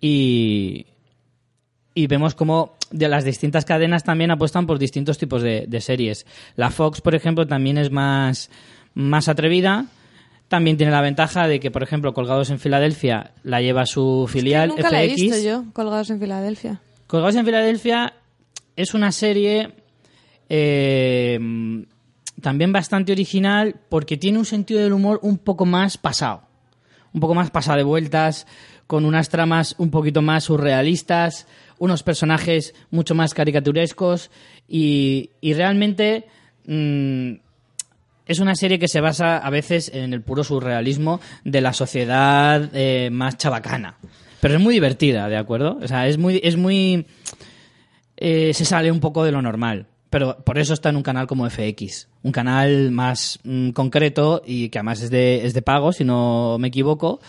Y, y vemos cómo de las distintas cadenas también apuestan por distintos tipos de, de series. La Fox, por ejemplo, también es más, más atrevida. También tiene la ventaja de que, por ejemplo, Colgados en Filadelfia la lleva su filial Nunca FX. la he visto yo, colgados en Filadelfia. Colgados en Filadelfia es una serie eh, también bastante original porque tiene un sentido del humor un poco más pasado. Un poco más pasado de vueltas, con unas tramas un poquito más surrealistas, unos personajes mucho más caricaturescos y, y realmente mm, es una serie que se basa a veces en el puro surrealismo de la sociedad eh, más chabacana. Pero es muy divertida, ¿de acuerdo? O sea, es muy... Es muy eh, se sale un poco de lo normal. Pero por eso está en un canal como FX. Un canal más mm, concreto y que además es de, es de pago, si no me equivoco.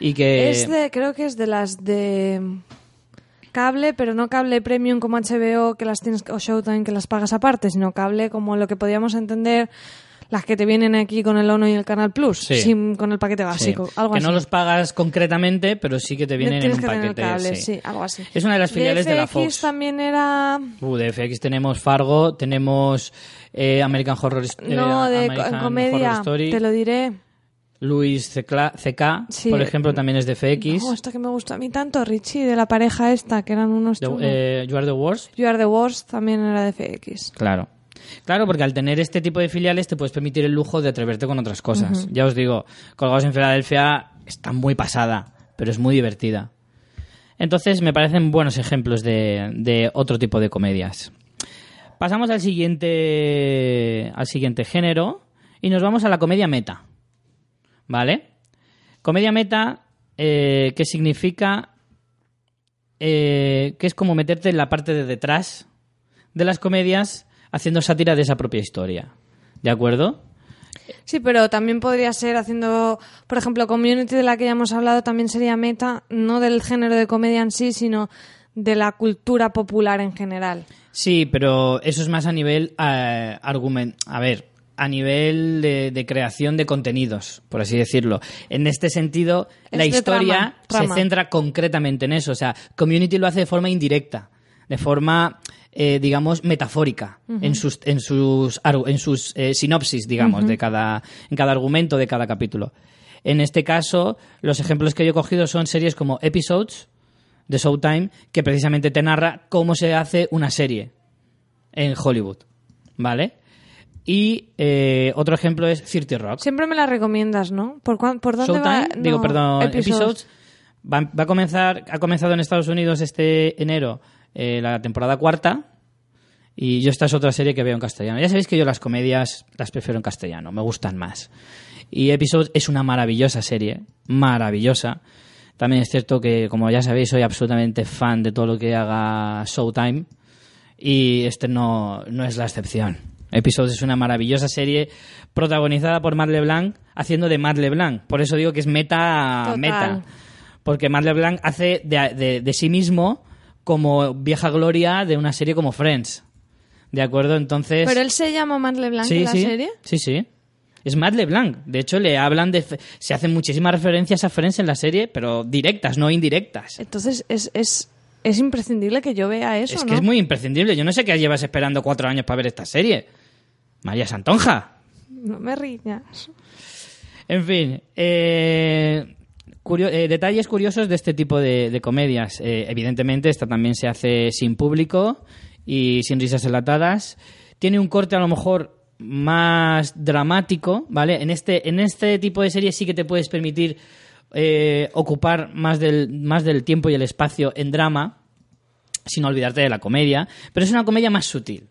Y que... Es de, creo que es de las de cable, pero no cable premium como HBO que las tienes o Showtime que las pagas aparte, sino cable como lo que podíamos entender las que te vienen aquí con el ONO y el Canal Plus, Sí. sin- con el paquete Sí. básico, algo que así. no los pagas concretamente, pero sí que te vienen en Tienes un que tener paquete. cable, sí. sí, algo así. Es una de las filiales de, la Fox. también era Uh, de FX tenemos Fargo, tenemos eh, American Horror eh, no de American en Horror comedia, Story. te lo diré. Luis CK, Sí. por ejemplo, también es de FX. No, esta que me gusta a mí tanto, Richie, de la pareja esta, que eran unos The- eh, you are the worst. You Are the Worst también era de FX. Claro. Claro, porque al tener este tipo de filiales te puedes permitir el lujo de atreverte con otras cosas. Ya os digo, Colgados en Filadelfia está muy pasada, pero es muy divertida. Entonces me parecen buenos ejemplos de, de otro tipo de comedias. Pasamos al siguiente, al siguiente género y nos vamos a la comedia meta. ¿Vale? Comedia meta, eh, que significa eh, que es como meterte en la parte de detrás de las comedias haciendo sátira de esa propia historia. ¿De acuerdo? Sí, pero también podría ser haciendo, por ejemplo, Community de la que ya hemos hablado, también sería meta, no del género de comedia en sí, sino de la cultura popular en general. Sí, pero eso es más a nivel eh, argument, a ver, a nivel de, de creación de contenidos, por así decirlo. En este sentido, Es la historia trama, trama. se centra concretamente en eso. O sea, Community lo hace de forma indirecta, de forma, eh, digamos, metafórica, en sus, en sus, en sus eh, sinopsis, digamos, de cada, en cada argumento de cada capítulo. En este caso, los ejemplos que yo he cogido son series como Episodes, de Showtime, que precisamente te narra cómo se hace una serie en Hollywood, ¿vale? Y eh, otro ejemplo es 30 Rock. Siempre me la recomiendas, ¿no? ¿Por, cuán- por dónde Showtime, va? digo, perdón, Episodes. Episodes, va, va a comenzar, ha comenzado en Estados Unidos este enero eh, la temporada cuarta y yo esta es otra serie que veo en castellano. Ya sabéis que yo las comedias las prefiero en castellano, me gustan más. Y Episodes es una maravillosa serie, maravillosa. También es cierto que, como ya sabéis, soy absolutamente fan de todo lo que haga Showtime y este no, no es la excepción. Episodes es una maravillosa serie protagonizada por Matt LeBlanc haciendo de Matt LeBlanc. Por eso digo que es meta Total. meta. Porque Matt LeBlanc hace de, de- de sí mismo como vieja gloria de una serie como Friends. ¿De acuerdo? Entonces... Pero él se llama Matt LeBlanc sí, en la sí, serie. Sí, sí. Es Matt LeBlanc. De hecho, le hablan de... Se hacen muchísimas referencias a Friends en la serie, pero directas, no indirectas. Entonces es, es, es imprescindible que yo vea eso, es ¿no? que es muy imprescindible. Yo no sé qué llevas esperando cuatro años para ver esta serie. María Santonja. No me riñas. En fin, eh, curio- eh, detalles curiosos de este tipo de, de comedias. Eh, evidentemente, esta también se hace sin público y sin risas enlatadas. Tiene un corte a lo mejor más dramático, ¿vale? En este, en este tipo de series sí que te puedes permitir eh, ocupar más del, más del tiempo y el espacio en drama, sin olvidarte de la comedia, pero es una comedia más sutil.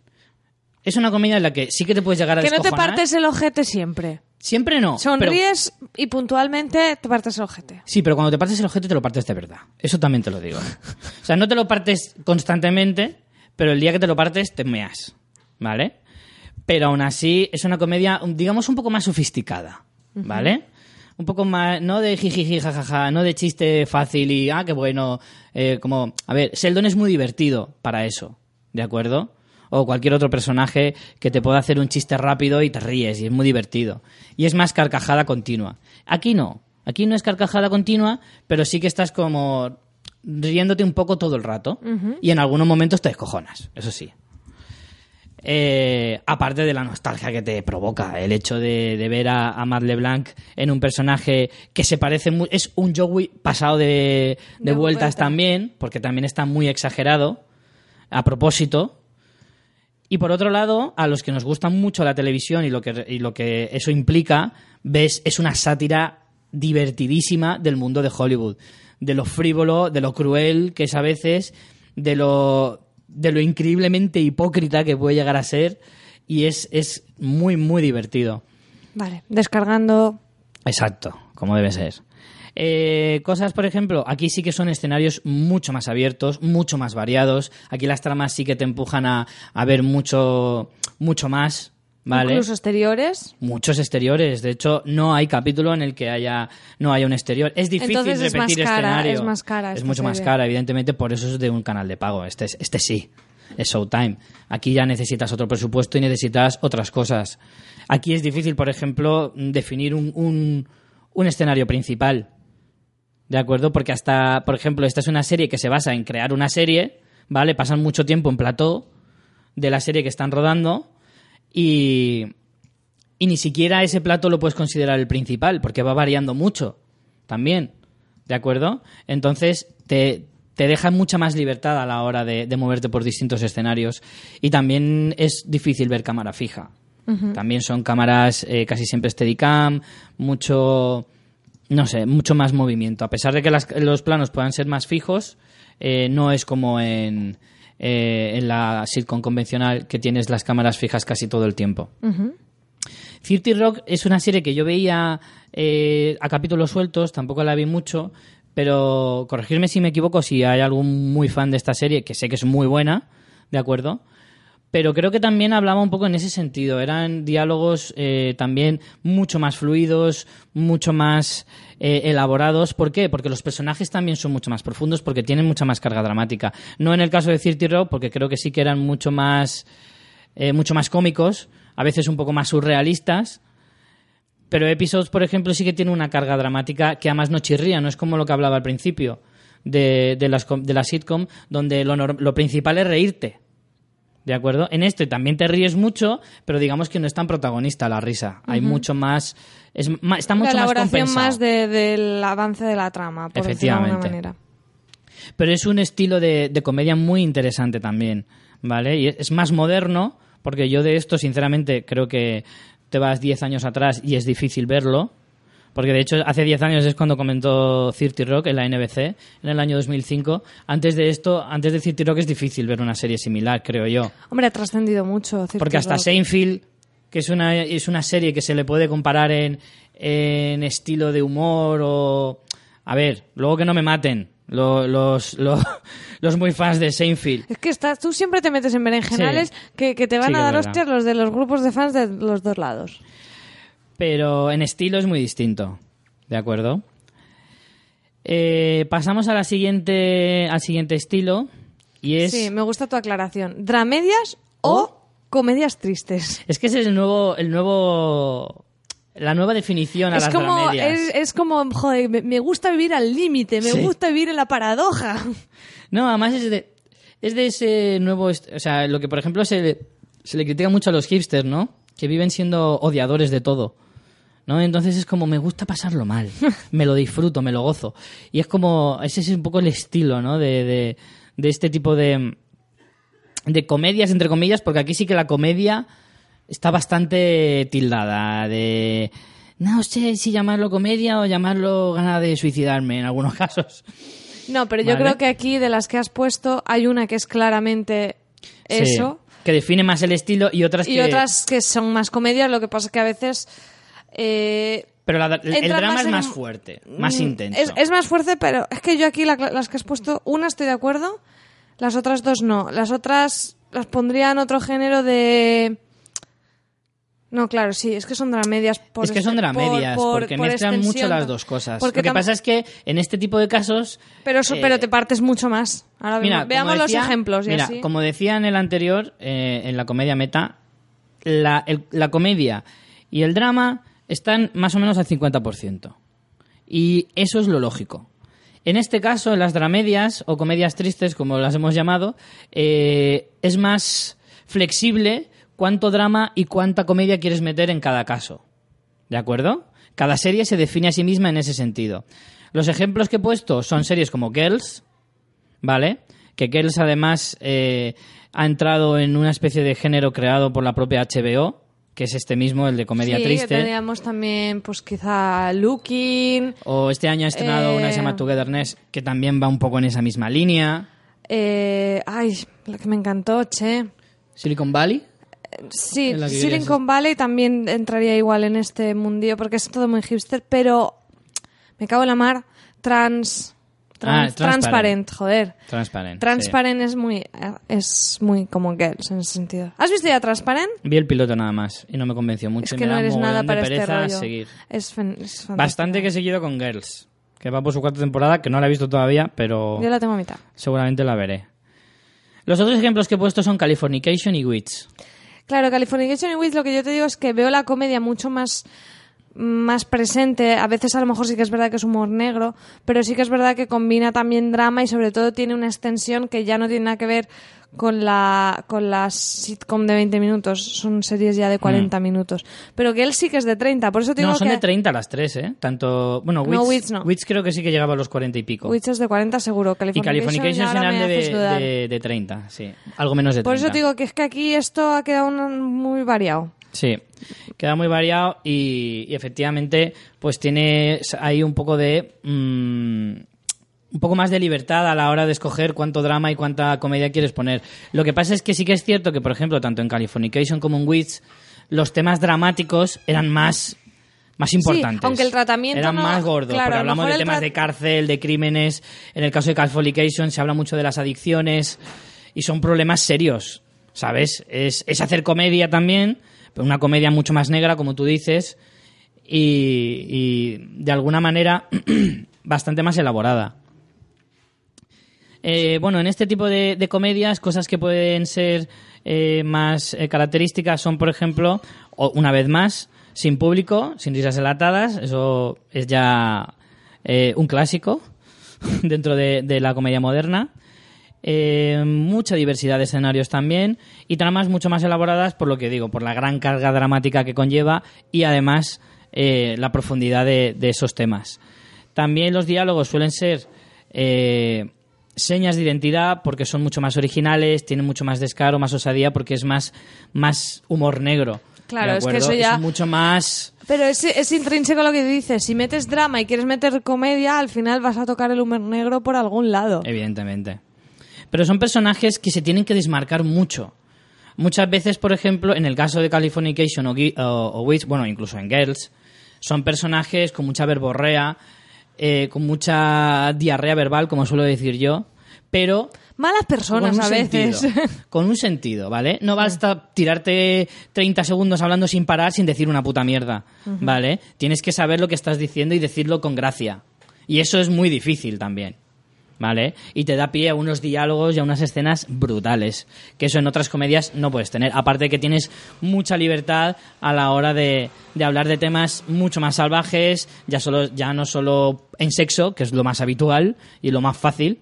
Es una comedia en la que sí que te puedes llegar a Que no te partes el ojete siempre. Siempre no. pero- Sonríes y puntualmente te partes el ojete. Sí, pero cuando te partes el objeto te lo partes de verdad. Eso también te lo digo. O sea, no te lo partes constantemente, pero el día que te lo partes te meas. ¿Vale? Pero aún así es una comedia, digamos, un poco más sofisticada. ¿Vale? Un poco más, no de jijiji, jajaja, no de chiste fácil y, ah, qué bueno. eh, como, a ver, Sheldon es muy divertido para eso. ¿De acuerdo? O cualquier otro personaje que te pueda hacer un chiste rápido y te ríes y es muy divertido. Y es más carcajada continua. Aquí no. Aquí no es carcajada continua, pero sí que estás como riéndote un poco todo el rato. Y en algunos momentos te descojonas, eso sí. Eh, aparte de la nostalgia que te provoca el hecho de, de ver a, a Matt LeBlanc en un personaje que se parece mu- es un Joey pasado de, de De vueltas vuelta. también porque también está muy exagerado a propósito y por otro lado a los que nos gusta mucho la televisión y lo que, y lo que eso implica ves es una sátira divertidísima del mundo de Hollywood de lo frívolo, de lo cruel que es a veces, de lo, de lo increíblemente hipócrita que puede llegar a ser y es, es muy, muy divertido. Vale, descargando. Exacto, como debe ser. Eh, cosas, por ejemplo, aquí sí que son escenarios mucho más abiertos, mucho más variados. Aquí las tramas sí que te empujan a, a ver mucho, mucho más. ¿Vale? Incluso exteriores. Muchos exteriores. De hecho, no hay capítulo en el que haya no haya un exterior. Es difícil Entonces es repetir más cara, escenario. es más cara Es mucho más cara, evidentemente, por eso es de un canal de pago. Este, es- este sí. Es Showtime. Aquí ya necesitas otro presupuesto y necesitas otras cosas. Aquí es difícil, por ejemplo, definir un, un, un escenario principal. ¿De acuerdo? Porque hasta, por ejemplo, esta es una serie que se basa en crear una serie, ¿vale? Pasan mucho tiempo en plató de la serie que están rodando y, y ni siquiera ese plato lo puedes considerar el principal, porque va variando mucho también. ¿De acuerdo? Entonces te, te deja mucha más libertad a la hora de, de moverte por distintos escenarios. Y también es difícil ver cámara fija. También son cámaras eh, casi siempre Steadicam, mucho, no sé, mucho más movimiento. A pesar de que las- los planos puedan ser más fijos, eh, no es como en, eh, en la sitcom convencional que tienes las cámaras fijas casi todo el tiempo. 30 Rock es una serie que yo veía eh, a capítulos sueltos, tampoco la vi mucho, pero corregirme si me equivoco, si hay algún muy fan de esta serie, que sé que es muy buena, ¿de acuerdo? Pero creo que también hablaba un poco en ese sentido. Eran diálogos eh, también mucho más fluidos, mucho más eh, elaborados. ¿Por qué? Porque los personajes también son mucho más profundos, porque tienen mucha más carga dramática. No en el caso de 30 Rock, porque creo que sí que eran mucho más eh, mucho más cómicos, a veces un poco más surrealistas. Pero Episodes, por ejemplo, sí que tiene una carga dramática que además no chirría, no es como lo que hablaba al principio de, de, las, de la sitcom, donde lo, lo principal es reírte. ¿De acuerdo? En este también te ríes mucho, pero digamos que no es tan protagonista la risa. Hay mucho más. Es, ma- está mucho la más compensado. más de- del avance de la trama, por decirlo de alguna Efectivamente. manera. Pero es un estilo de, de comedia muy interesante también, ¿vale? Y es- es más moderno, porque yo de esto, sinceramente, creo que te vas 10 años atrás y es difícil verlo. Porque de hecho, hace 10 años es cuando comentó 30 Rock en la NBC, en el año 2005. Antes de esto, antes de 30 Rock es difícil ver una serie similar, creo yo. Hombre, ha trascendido mucho. Cirque Porque hasta Rock. Seinfeld, que es una, es una serie que se le puede comparar en, en estilo de humor o... A ver, luego que no me maten lo- los, los, los muy fans de Seinfeld. Es que estás, tú siempre te metes en berenjenales Sí. que, que te van Sí, a dar hostias los de los grupos de fans de los dos lados. Pero en estilo es muy distinto. ¿De acuerdo? Eh, pasamos a la siguiente, al siguiente estilo. Y es... Sí, me gusta tu aclaración. ¿Dramedias o comedias tristes? Es que ese es el nuevo... El nuevo la nueva definición a Es las como, dramedias. es, es como, joder, me, me gusta vivir al límite, me Sí. gusta vivir en la paradoja. No, además es de, es de ese nuevo... O sea, lo que, por ejemplo, se, se le critica mucho a los hipsters, ¿no? Que viven siendo odiadores de todo. ¿No? Entonces es como, me gusta pasarlo mal. me lo disfruto, me lo gozo. Y es como, ese es un poco el estilo, ¿no? De, de, de este tipo de, de comedias, entre comillas, porque aquí sí que la comedia está bastante tildada de... No sé si llamarlo comedia o llamarlo gana de suicidarme en algunos casos. No, pero yo Vale. creo que aquí de las que has puesto hay una que es claramente eso Sí, que define más el estilo y otras y que... otras que son más comedias, lo que pasa es que a veces... eh, Pero la- el, drama es más fuerte, más Mm, intenso. Es, es más fuerte, pero es que yo aquí la- las que has puesto, una estoy de acuerdo, las otras dos no. Las otras las pondría en otro género de... No, claro, sí, es que son dramedias. Por es que son este- por- dramedias, por- porque por mezclan mucho las dos cosas. Porque Lo que pasa es que en este tipo de casos... Pero, eso- eh, pero te partes mucho más. Ahora Mira, veamos decía- los ejemplos y mira, así. como decía en el anterior, eh, en la comedia meta, la, el- la comedia y el drama están más o menos al 50%. Y eso es lo lógico. En este caso, en las dramedias o comedias tristes, como las hemos llamado, eh, es más flexible cuánto drama y cuánta comedia quieres meter en cada caso. ¿De acuerdo? Cada serie se define a sí misma en ese sentido. Los ejemplos que he puesto son series como Girls, ¿vale? Que Girls además eh, ha entrado en una especie de género creado por la propia HBO, que es este mismo, el de comedia sí, que triste. tendríamos también, pues quizá Looking, O este año ha estrenado una que se llama Eh. Togetherness, que también va un poco en esa misma línea. eh, ay, la que me encantó, che. Silicon Valley. Sí, que querías Silicon Valley también entraría igual en este mundillo porque es todo muy hipster, pero me cago en la mar, trans, Ah, trans Transparent. transparent, joder. Transparent. Transparent es muy es muy como girls en ese sentido. ¿Has visto ya Transparent? sí. Vi el piloto nada más y no me convenció mucho. Es que me no da eres nada para este rollo. seguir. Es, es. Bastante que he seguido con Girls, que va por su cuarta temporada, que no la he visto todavía, pero Yo la tengo a mitad. seguramente la veré. Los otros ejemplos que he puesto son Californication y Wits. Claro, Californication y Wiz lo que yo te digo es que veo la comedia mucho más más presente, a veces a lo mejor sí que es verdad que es humor negro, pero sí que es verdad que combina también drama y sobre todo tiene una extensión que ya no tiene nada que ver con la con las sitcom de 20 minutos, son series ya de 40 minutos, pero que él sí que es de 30, por eso te digo Mm. No, son que de 30 las tres, ¿eh? Tanto, bueno, No, Wits, Wits no. Wits creo que sí que llegaba a los 40 y pico. Witch es de 40 seguro, y Californication, Californication ahora serán me de, dudar. de, de 30, sí. Algo menos de 30. Por eso digo que es que aquí esto ha quedado muy variado. Sí, queda muy variado y, y efectivamente pues tiene ahí un poco de... mm, un poco más de libertad a la hora de escoger cuánto drama y cuánta comedia quieres poner. Lo que pasa es que sí que es cierto que, por ejemplo, tanto en Californication como en Wits, los temas dramáticos eran más, más importantes. aunque el tratamiento Eran no- más gordos, claro, porque hablamos de temas de cárcel, de crímenes. En el caso de Californication se habla mucho de las adicciones y son problemas serios, ¿sabes? Es, es hacer comedia también, una comedia mucho más negra, como tú dices, y, de alguna manera bastante más elaborada. Eh, bueno, en este tipo de, comedias, cosas que pueden ser eh, más eh, características son, por ejemplo, una vez más, sin público, sin risas enlatadas, eso es ya eh, un clásico dentro de, de la comedia moderna. Eh, mucha diversidad de escenarios también y tramas mucho más elaboradas por lo que digo, por la gran carga dramática que conlleva y además eh, la profundidad de, de esos temas. También los diálogos suelen ser eh, señas de identidad porque son mucho más originales, tienen mucho más descaro, más osadía porque es más, más humor negro. Claro, ¿de es que eso ya- mucho más... Pero es, es intrínseco lo que dices. Si metes drama y quieres meter comedia, al final vas a tocar el humor negro por algún lado. Evidentemente. Pero son personajes que se tienen que desmarcar mucho. Muchas veces, por ejemplo, en el caso de Californication o, o, o Witch, bueno, incluso en Girls, son personajes con mucha verborrea, eh, con mucha diarrea verbal, como suelo decir yo, pero Malas personas a veces. sentido, con un sentido, ¿vale? No basta tirarte 30 segundos hablando sin parar sin decir una puta mierda, ¿vale? Tienes que saber lo que estás diciendo y decirlo con gracia. Y eso es muy difícil también. ¿Vale? Y te da pie a unos diálogos y a unas escenas brutales, que eso en otras comedias no puedes tener. Aparte que tienes mucha libertad a la hora de, de hablar de temas mucho más salvajes, ya, solo, ya no solo en sexo, que es lo más habitual y lo más fácil,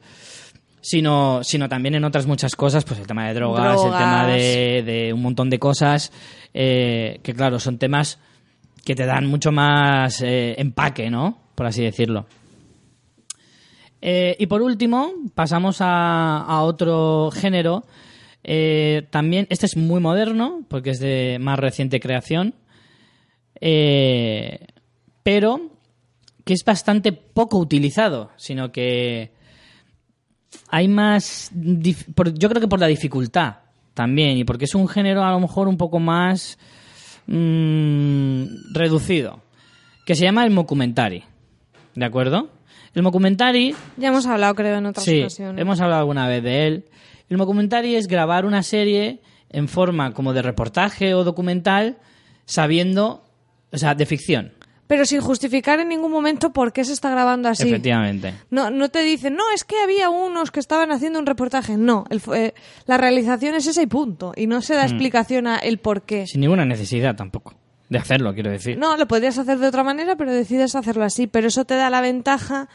sino, sino también en otras muchas cosas, pues el tema de drogas, el tema de, de un montón de cosas, eh, que claro, son temas que te dan mucho más eh, empaque, ¿no? Por así decirlo. Eh, y por último, pasamos a, otro género. Eh, también, este es muy moderno, porque es de más reciente creación. Eh, pero que es bastante poco utilizado, sino que hay más. yo creo que por la dificultad también, y porque es un género a lo mejor un poco más mm, reducido, que se llama el mockumentary. ¿De acuerdo? El mockumentary Ya hemos hablado, creo, en otras Sí, ocasiones. hemos hablado alguna vez de él. El mockumentary es grabar una serie en forma como de reportaje o documental, sabiendo, o sea, de ficción, Pero sin justificar en ningún momento por qué se está grabando así. efectivamente. No, no te dicen, no, es que había unos que estaban haciendo un reportaje. No, el eh, la realización es esa y punto. Y no se Mm. da explicación a el por qué. Sin ninguna necesidad tampoco de hacerlo, quiero decir. No, lo podrías hacer de otra manera, pero decides hacerlo así. Pero eso te da la ventaja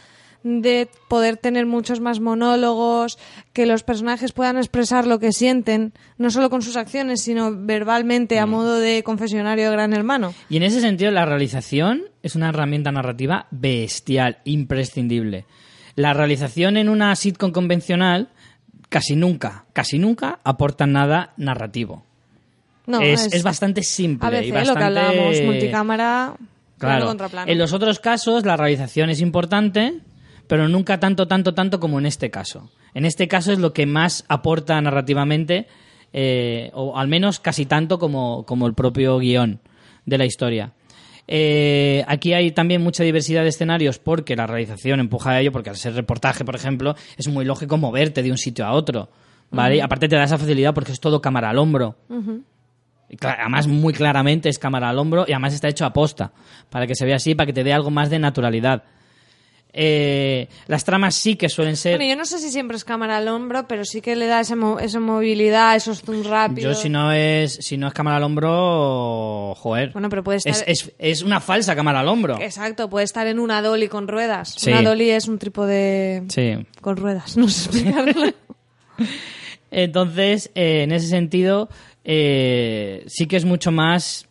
de poder tener muchos más monólogos, que los personajes puedan expresar lo que sienten, no solo con sus acciones, sino verbalmente a Mm. modo de confesionario de Gran Hermano. Y en ese sentido, la realización es una herramienta narrativa bestial, imprescindible. La realización en una sitcom convencional casi nunca, casi nunca aporta nada narrativo. No, es, es- es bastante simple. A y veces bastante... lo que hablábamos, multicámara, plano Claro. contra plano. En los otros casos la realización es importante, pero nunca tanto, tanto, tanto como en este caso. En este caso es lo que más aporta narrativamente, eh, o al menos casi tanto como, como el propio guion de la historia. Eh, aquí hay también mucha diversidad de escenarios porque la realización empuja a ello, porque al ser reportaje, por ejemplo, es muy lógico moverte de un sitio a otro. ¿vale? Y aparte te da esa facilidad porque es todo cámara al hombro. Y cla- Además, muy claramente es cámara al hombro y además está hecho a posta, para que se vea así, para que te dé algo más de naturalidad. Eh, las tramas sí que suelen ser... Bueno, yo no sé si siempre es cámara al hombro, pero sí que le da esa, mo- esa movilidad, esos zoom Yo rápidos. si no es si no es cámara al hombro, joder. Bueno, pero puede estar- es, es, es una falsa cámara al hombro. Exacto, puede estar en una dolly con ruedas. Sí. Una dolly es un trípode Sí. con ruedas, no sé explicarlo. Entonces, eh, en ese sentido, eh, sí que es mucho más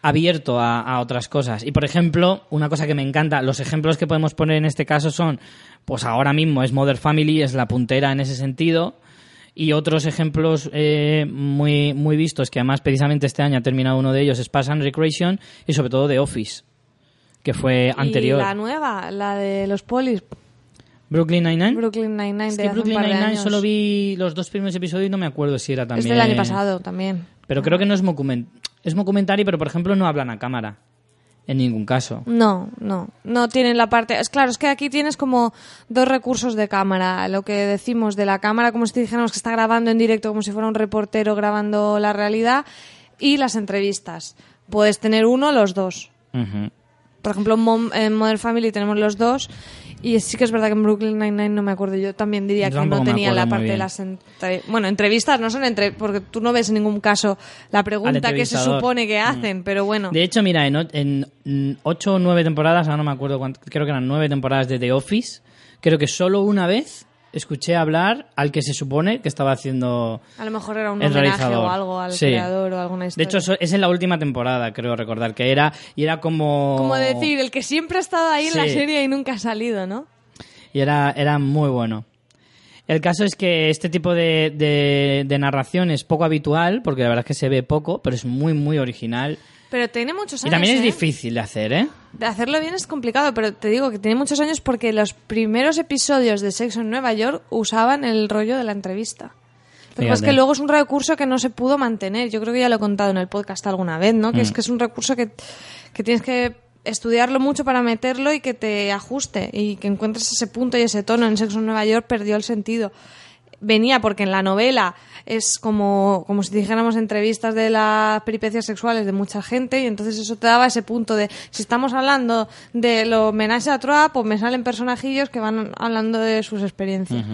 abierto a, a otras cosas. Y, por ejemplo, una cosa que me encanta, los ejemplos que podemos poner en este caso son, pues ahora mismo es Mother Family, es la puntera en ese sentido. Y otros ejemplos eh, muy, muy vistos, que además precisamente este año ha terminado uno de ellos, es Pass and Recreation y sobre todo The Office, que fue anterior. Y la nueva, la de los polis, Brooklyn Nine-Nine. Brooklyn Nine-Nine Es de que hace un Brooklyn par de Nine-Nine años. solo vi los dos primeros episodios y no me acuerdo si era Es también... del año pasado también. Pero creo que no es document es documentary, pero por ejemplo no hablan a cámara. En ningún caso. No, no, no tienen la parte. Es claro, es que aquí tienes como dos recursos de cámara. Lo que decimos de la cámara, como si dijéramos que está grabando en directo, como si fuera un reportero grabando la realidad, y las entrevistas. Puedes tener uno o los dos. Ujú. Por ejemplo, en Modern Family tenemos los dos. Y sí que es verdad que en Brooklyn Nine-Nine no me acuerdo. Yo también diría Yo que no tenía la parte de las... entre- Bueno, entrevistas no son entre... Porque tú no ves en ningún caso la pregunta que se supone que hacen, pero bueno. De hecho, mira, en, en mm, ocho o nueve temporadas, ahora no me acuerdo cuánto, creo que eran nueve temporadas de The Office, creo que solo una vez escuché hablar al que se supone que estaba haciendo A lo mejor era un el homenaje realizador. o algo al Sí. creador o alguna De historia. hecho, eso- es en la última temporada, creo recordar, que era, y era como... Como decir, el que siempre ha estado ahí en la serie y nunca ha salido, ¿no? y era, era muy bueno. El caso es que este tipo de, de, de narración es poco habitual, porque la verdad es que se ve poco, pero es muy, muy original. Pero tiene muchos Y años. también es ¿eh? difícil de hacer, ¿eh? De hacerlo bien es complicado, pero te digo que tiene muchos años porque los primeros episodios de Sexo en Nueva York usaban el rollo de la entrevista. Lo que pasa es que luego es un recurso que no se pudo mantener. Yo creo que ya lo he contado en el podcast alguna vez, ¿no? Que Mm. es que es un recurso que, que tienes que estudiarlo mucho para meterlo y que te ajuste y que encuentres ese punto y ese tono. En Sexo en Nueva York perdió el sentido. Venía porque en la novela es como, como si dijéramos entrevistas de las peripecias sexuales de mucha gente y entonces eso te daba ese punto de si estamos hablando de lo menage a trois, pues me salen personajillos que van hablando de sus experiencias.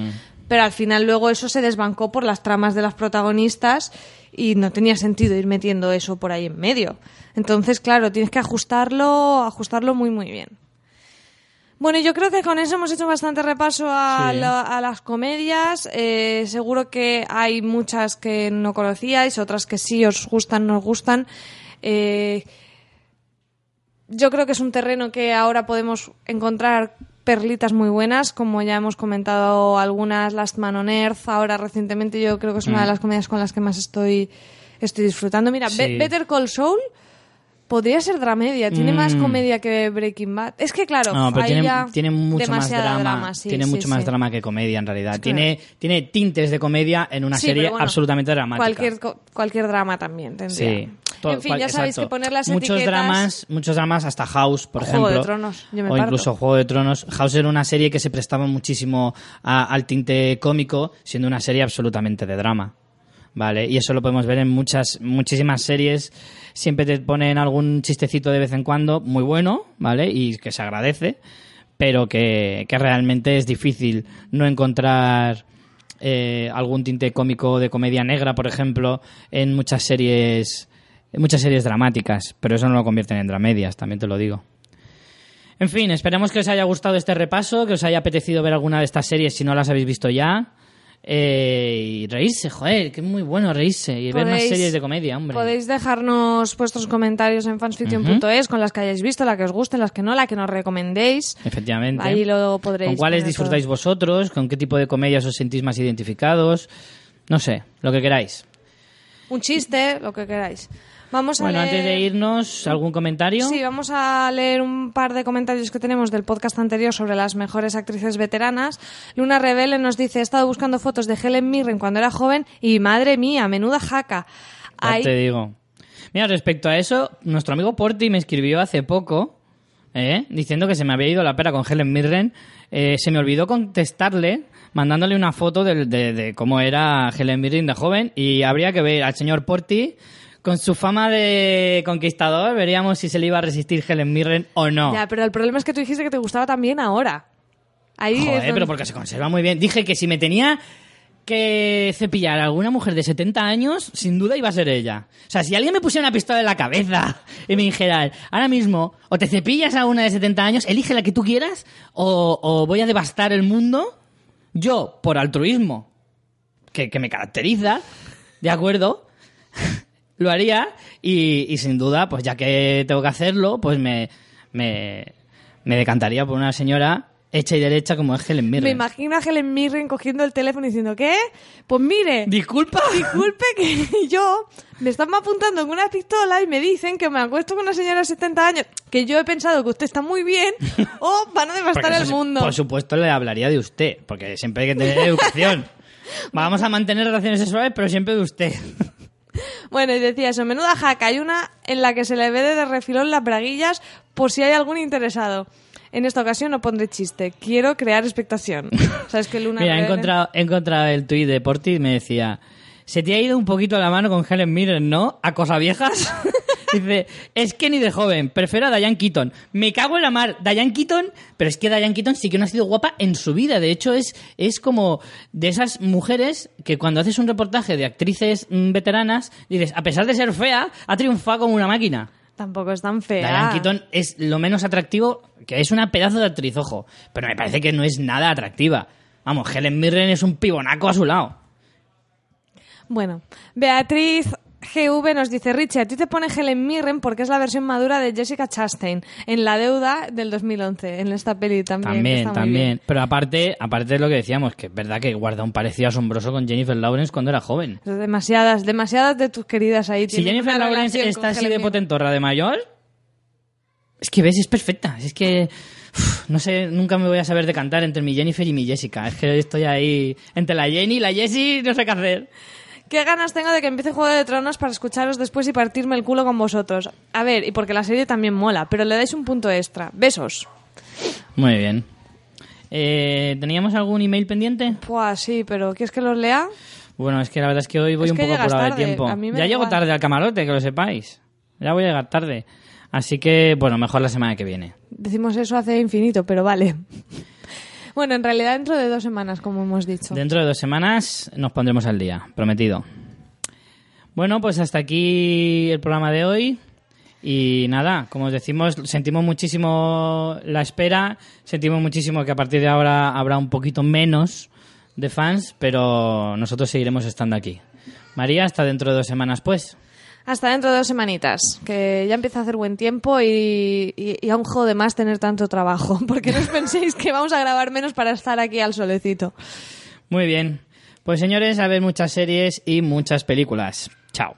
Pero al final luego eso se desbancó por las tramas de las protagonistas y no tenía sentido ir metiendo eso por ahí en medio. Entonces, claro, tienes que ajustarlo, ajustarlo muy muy bien. Bueno, yo creo que con eso hemos hecho bastante repaso a, Sí. la- a las comedias. Eh, seguro que hay muchas que no conocíais, otras que sí os gustan, nos gustan. Eh, yo creo que es un terreno que ahora podemos encontrar perlitas muy buenas, como ya hemos comentado algunas, Last Man on Earth, ahora recientemente yo creo que es una de las comedias con las que más estoy, estoy disfrutando. Mira, Sí. Better Call Saul podría ser dramedia, tiene más Mm. comedia que Breaking Bad. Es que claro, No, pero tiene, mucho más drama. sí, tiene sí, mucho más drama que comedia en realidad. Tiene, tiene tintes de comedia en una serie bueno, absolutamente dramática. Cualquier, cualquier drama también tendría. Sí. To- en fin, cual- ya sabéis exacto. que poner las muchos etiquetas... dramas, muchos dramas hasta House, por Juego de ejemplo, Tronos, yo me o parto. incluso Juego de Tronos. House era una serie que se prestaba muchísimo a- al tinte cómico, siendo una serie absolutamente de drama. Vale, y eso lo podemos ver en muchas, muchísimas series. Siempre te ponen algún chistecito de vez en cuando, muy bueno, ¿vale? Y que se agradece, pero que, que realmente es difícil no encontrar eh, algún tinte cómico de comedia negra, por ejemplo, en muchas series, en muchas series dramáticas, pero eso no lo convierten en dramedias, también te lo digo. En fin, esperemos que os haya gustado este repaso, que os haya apetecido ver alguna de estas series si no las habéis visto ya. Eh, y reírse, joder, que es muy bueno reírse y ver más series de comedia, hombre. Podéis dejarnos vuestros comentarios en fansfiction.es con las que hayáis visto, la que os guste, las que no, la que nos recomendéis. Efectivamente. Ahí lo podréis ¿Con cuáles disfrutáis todo. vosotros? ¿Con qué tipo de comedias os sentís más identificados? No sé, lo que queráis. un chiste, lo que queráis. Vamos a Bueno, leer... antes de irnos, ¿algún comentario? Sí, vamos a leer un par de comentarios que tenemos del podcast anterior sobre las mejores actrices veteranas. Luna Rebele nos dice, he estado buscando fotos de Helen Mirren cuando era joven y madre mía, menuda jaca. Ya Ahí- te digo. Mira, respecto a eso, nuestro amigo Porti me escribió hace poco, ¿eh? diciendo que se me había ido la pera con Helen Mirren. Eh, se me olvidó contestarle, mandándole una foto del- de, de cómo era Helen Mirren de joven, y habría que ver al señor Porti. Con su fama de conquistador, veríamos si se le iba a resistir Helen Mirren o no. Ya, pero el problema es que tú dijiste que te gustaba también ahora. Ahí es Joder, donde- pero porque se conserva muy bien. Dije que si me tenía que cepillar a alguna mujer de 70 años, sin duda iba a ser ella. O sea, si alguien me pusiera una pistola en la cabeza y me dijera, ahora mismo, o te cepillas a una de 70 años, elige la que tú quieras, o, o voy a devastar el mundo, yo, por altruismo, que, que me caracteriza, ¿de acuerdo? lo haría y, y sin duda, pues ya que tengo que hacerlo, pues me, me, me decantaría por una señora hecha y derecha como es Helen Mirren. Me imagino a Helen Mirren cogiendo el teléfono y diciendo, ¿qué? Pues mire, Disculpa. disculpe que yo me están apuntando con una pistola y me dicen que me acuesto con una señora de 70 años, que yo he pensado que usted está muy bien, o van a devastar el mundo. Por supuesto le hablaría de usted, porque siempre hay que tener educación. Vamos a mantener relaciones sexuales, pero siempre de usted. Bueno, y decía eso, menuda jaca, hay una en la que se le ve de refilón las braguillas por si hay algún interesado. En esta ocasión no pondré chiste, quiero crear expectación. ¿Sabes que Luna Mira, he encontrado, he encontrado el tuit de Porti y me decía, se te ha ido un poquito la mano con Helen Mirren, ¿no? A cosas viejas. Dice, es que ni de joven, prefiero a Diane Keaton. Me cago en la mar, Diane Keaton, pero es que Diane Keaton sí que no ha sido guapa en su vida. De hecho, es, es como de esas mujeres que cuando haces un reportaje de actrices mm, veteranas, dices, a pesar de ser fea, ha triunfado como una máquina. Tampoco es tan fea. Diane Keaton es lo menos atractivo, que es una pedazo de actriz, ojo, pero me parece que no es nada atractiva. Vamos, Helen Mirren es un pibonaco a su lado. Bueno, Beatriz GV nos dice, Richie, a ti te pone Helen Mirren porque es la versión madura de Jessica Chastain en La Deuda del 2011, en esta peli también. También, está muy también. bien. Pero aparte, aparte de lo que decíamos, que es verdad que guarda un parecido asombroso con Jennifer Lawrence cuando era joven. Demasiadas, demasiadas de tus queridas ahí. Si Jennifer Lawrence está así de potentorra de mayor, es que ves, es perfecta. Es que uf, no sé, nunca me voy a saber decantar entre mi Jennifer y mi Jessica. Es que estoy ahí entre la Jenny y la Jessie, no sé qué hacer. Qué ganas tengo de que empiece Juego de Tronos para escucharos después y partirme el culo con vosotros. A ver, y porque la serie también mola, pero le dais un punto extra. Besos. Muy bien. Eh, ¿Teníamos algún email pendiente? Pues sí, pero ¿quieres que los lea? Bueno, es que la verdad es que hoy voy Es un poco apurado de tiempo. Ya llego igual. tarde al camarote, que lo sepáis. Ya voy a llegar tarde. Así que, bueno, mejor la semana que viene. Decimos eso hace infinito, pero vale. Bueno, en realidad dentro de dos semanas, como hemos dicho. Dentro de dos semanas nos pondremos al día, prometido. Bueno, pues hasta aquí el programa de hoy. Y nada, como os decimos, sentimos muchísimo la espera, sentimos muchísimo que a partir de ahora habrá un poquito menos de fans, pero nosotros seguiremos estando aquí. María, hasta dentro de dos semanas, pues. Hasta dentro de dos semanitas, que ya empieza a hacer buen tiempo y, y, y aún más tener tanto trabajo, porque no os penséis que vamos a grabar menos para estar aquí al solecito. Muy bien. Pues señores, a ver muchas series y muchas películas. Chao.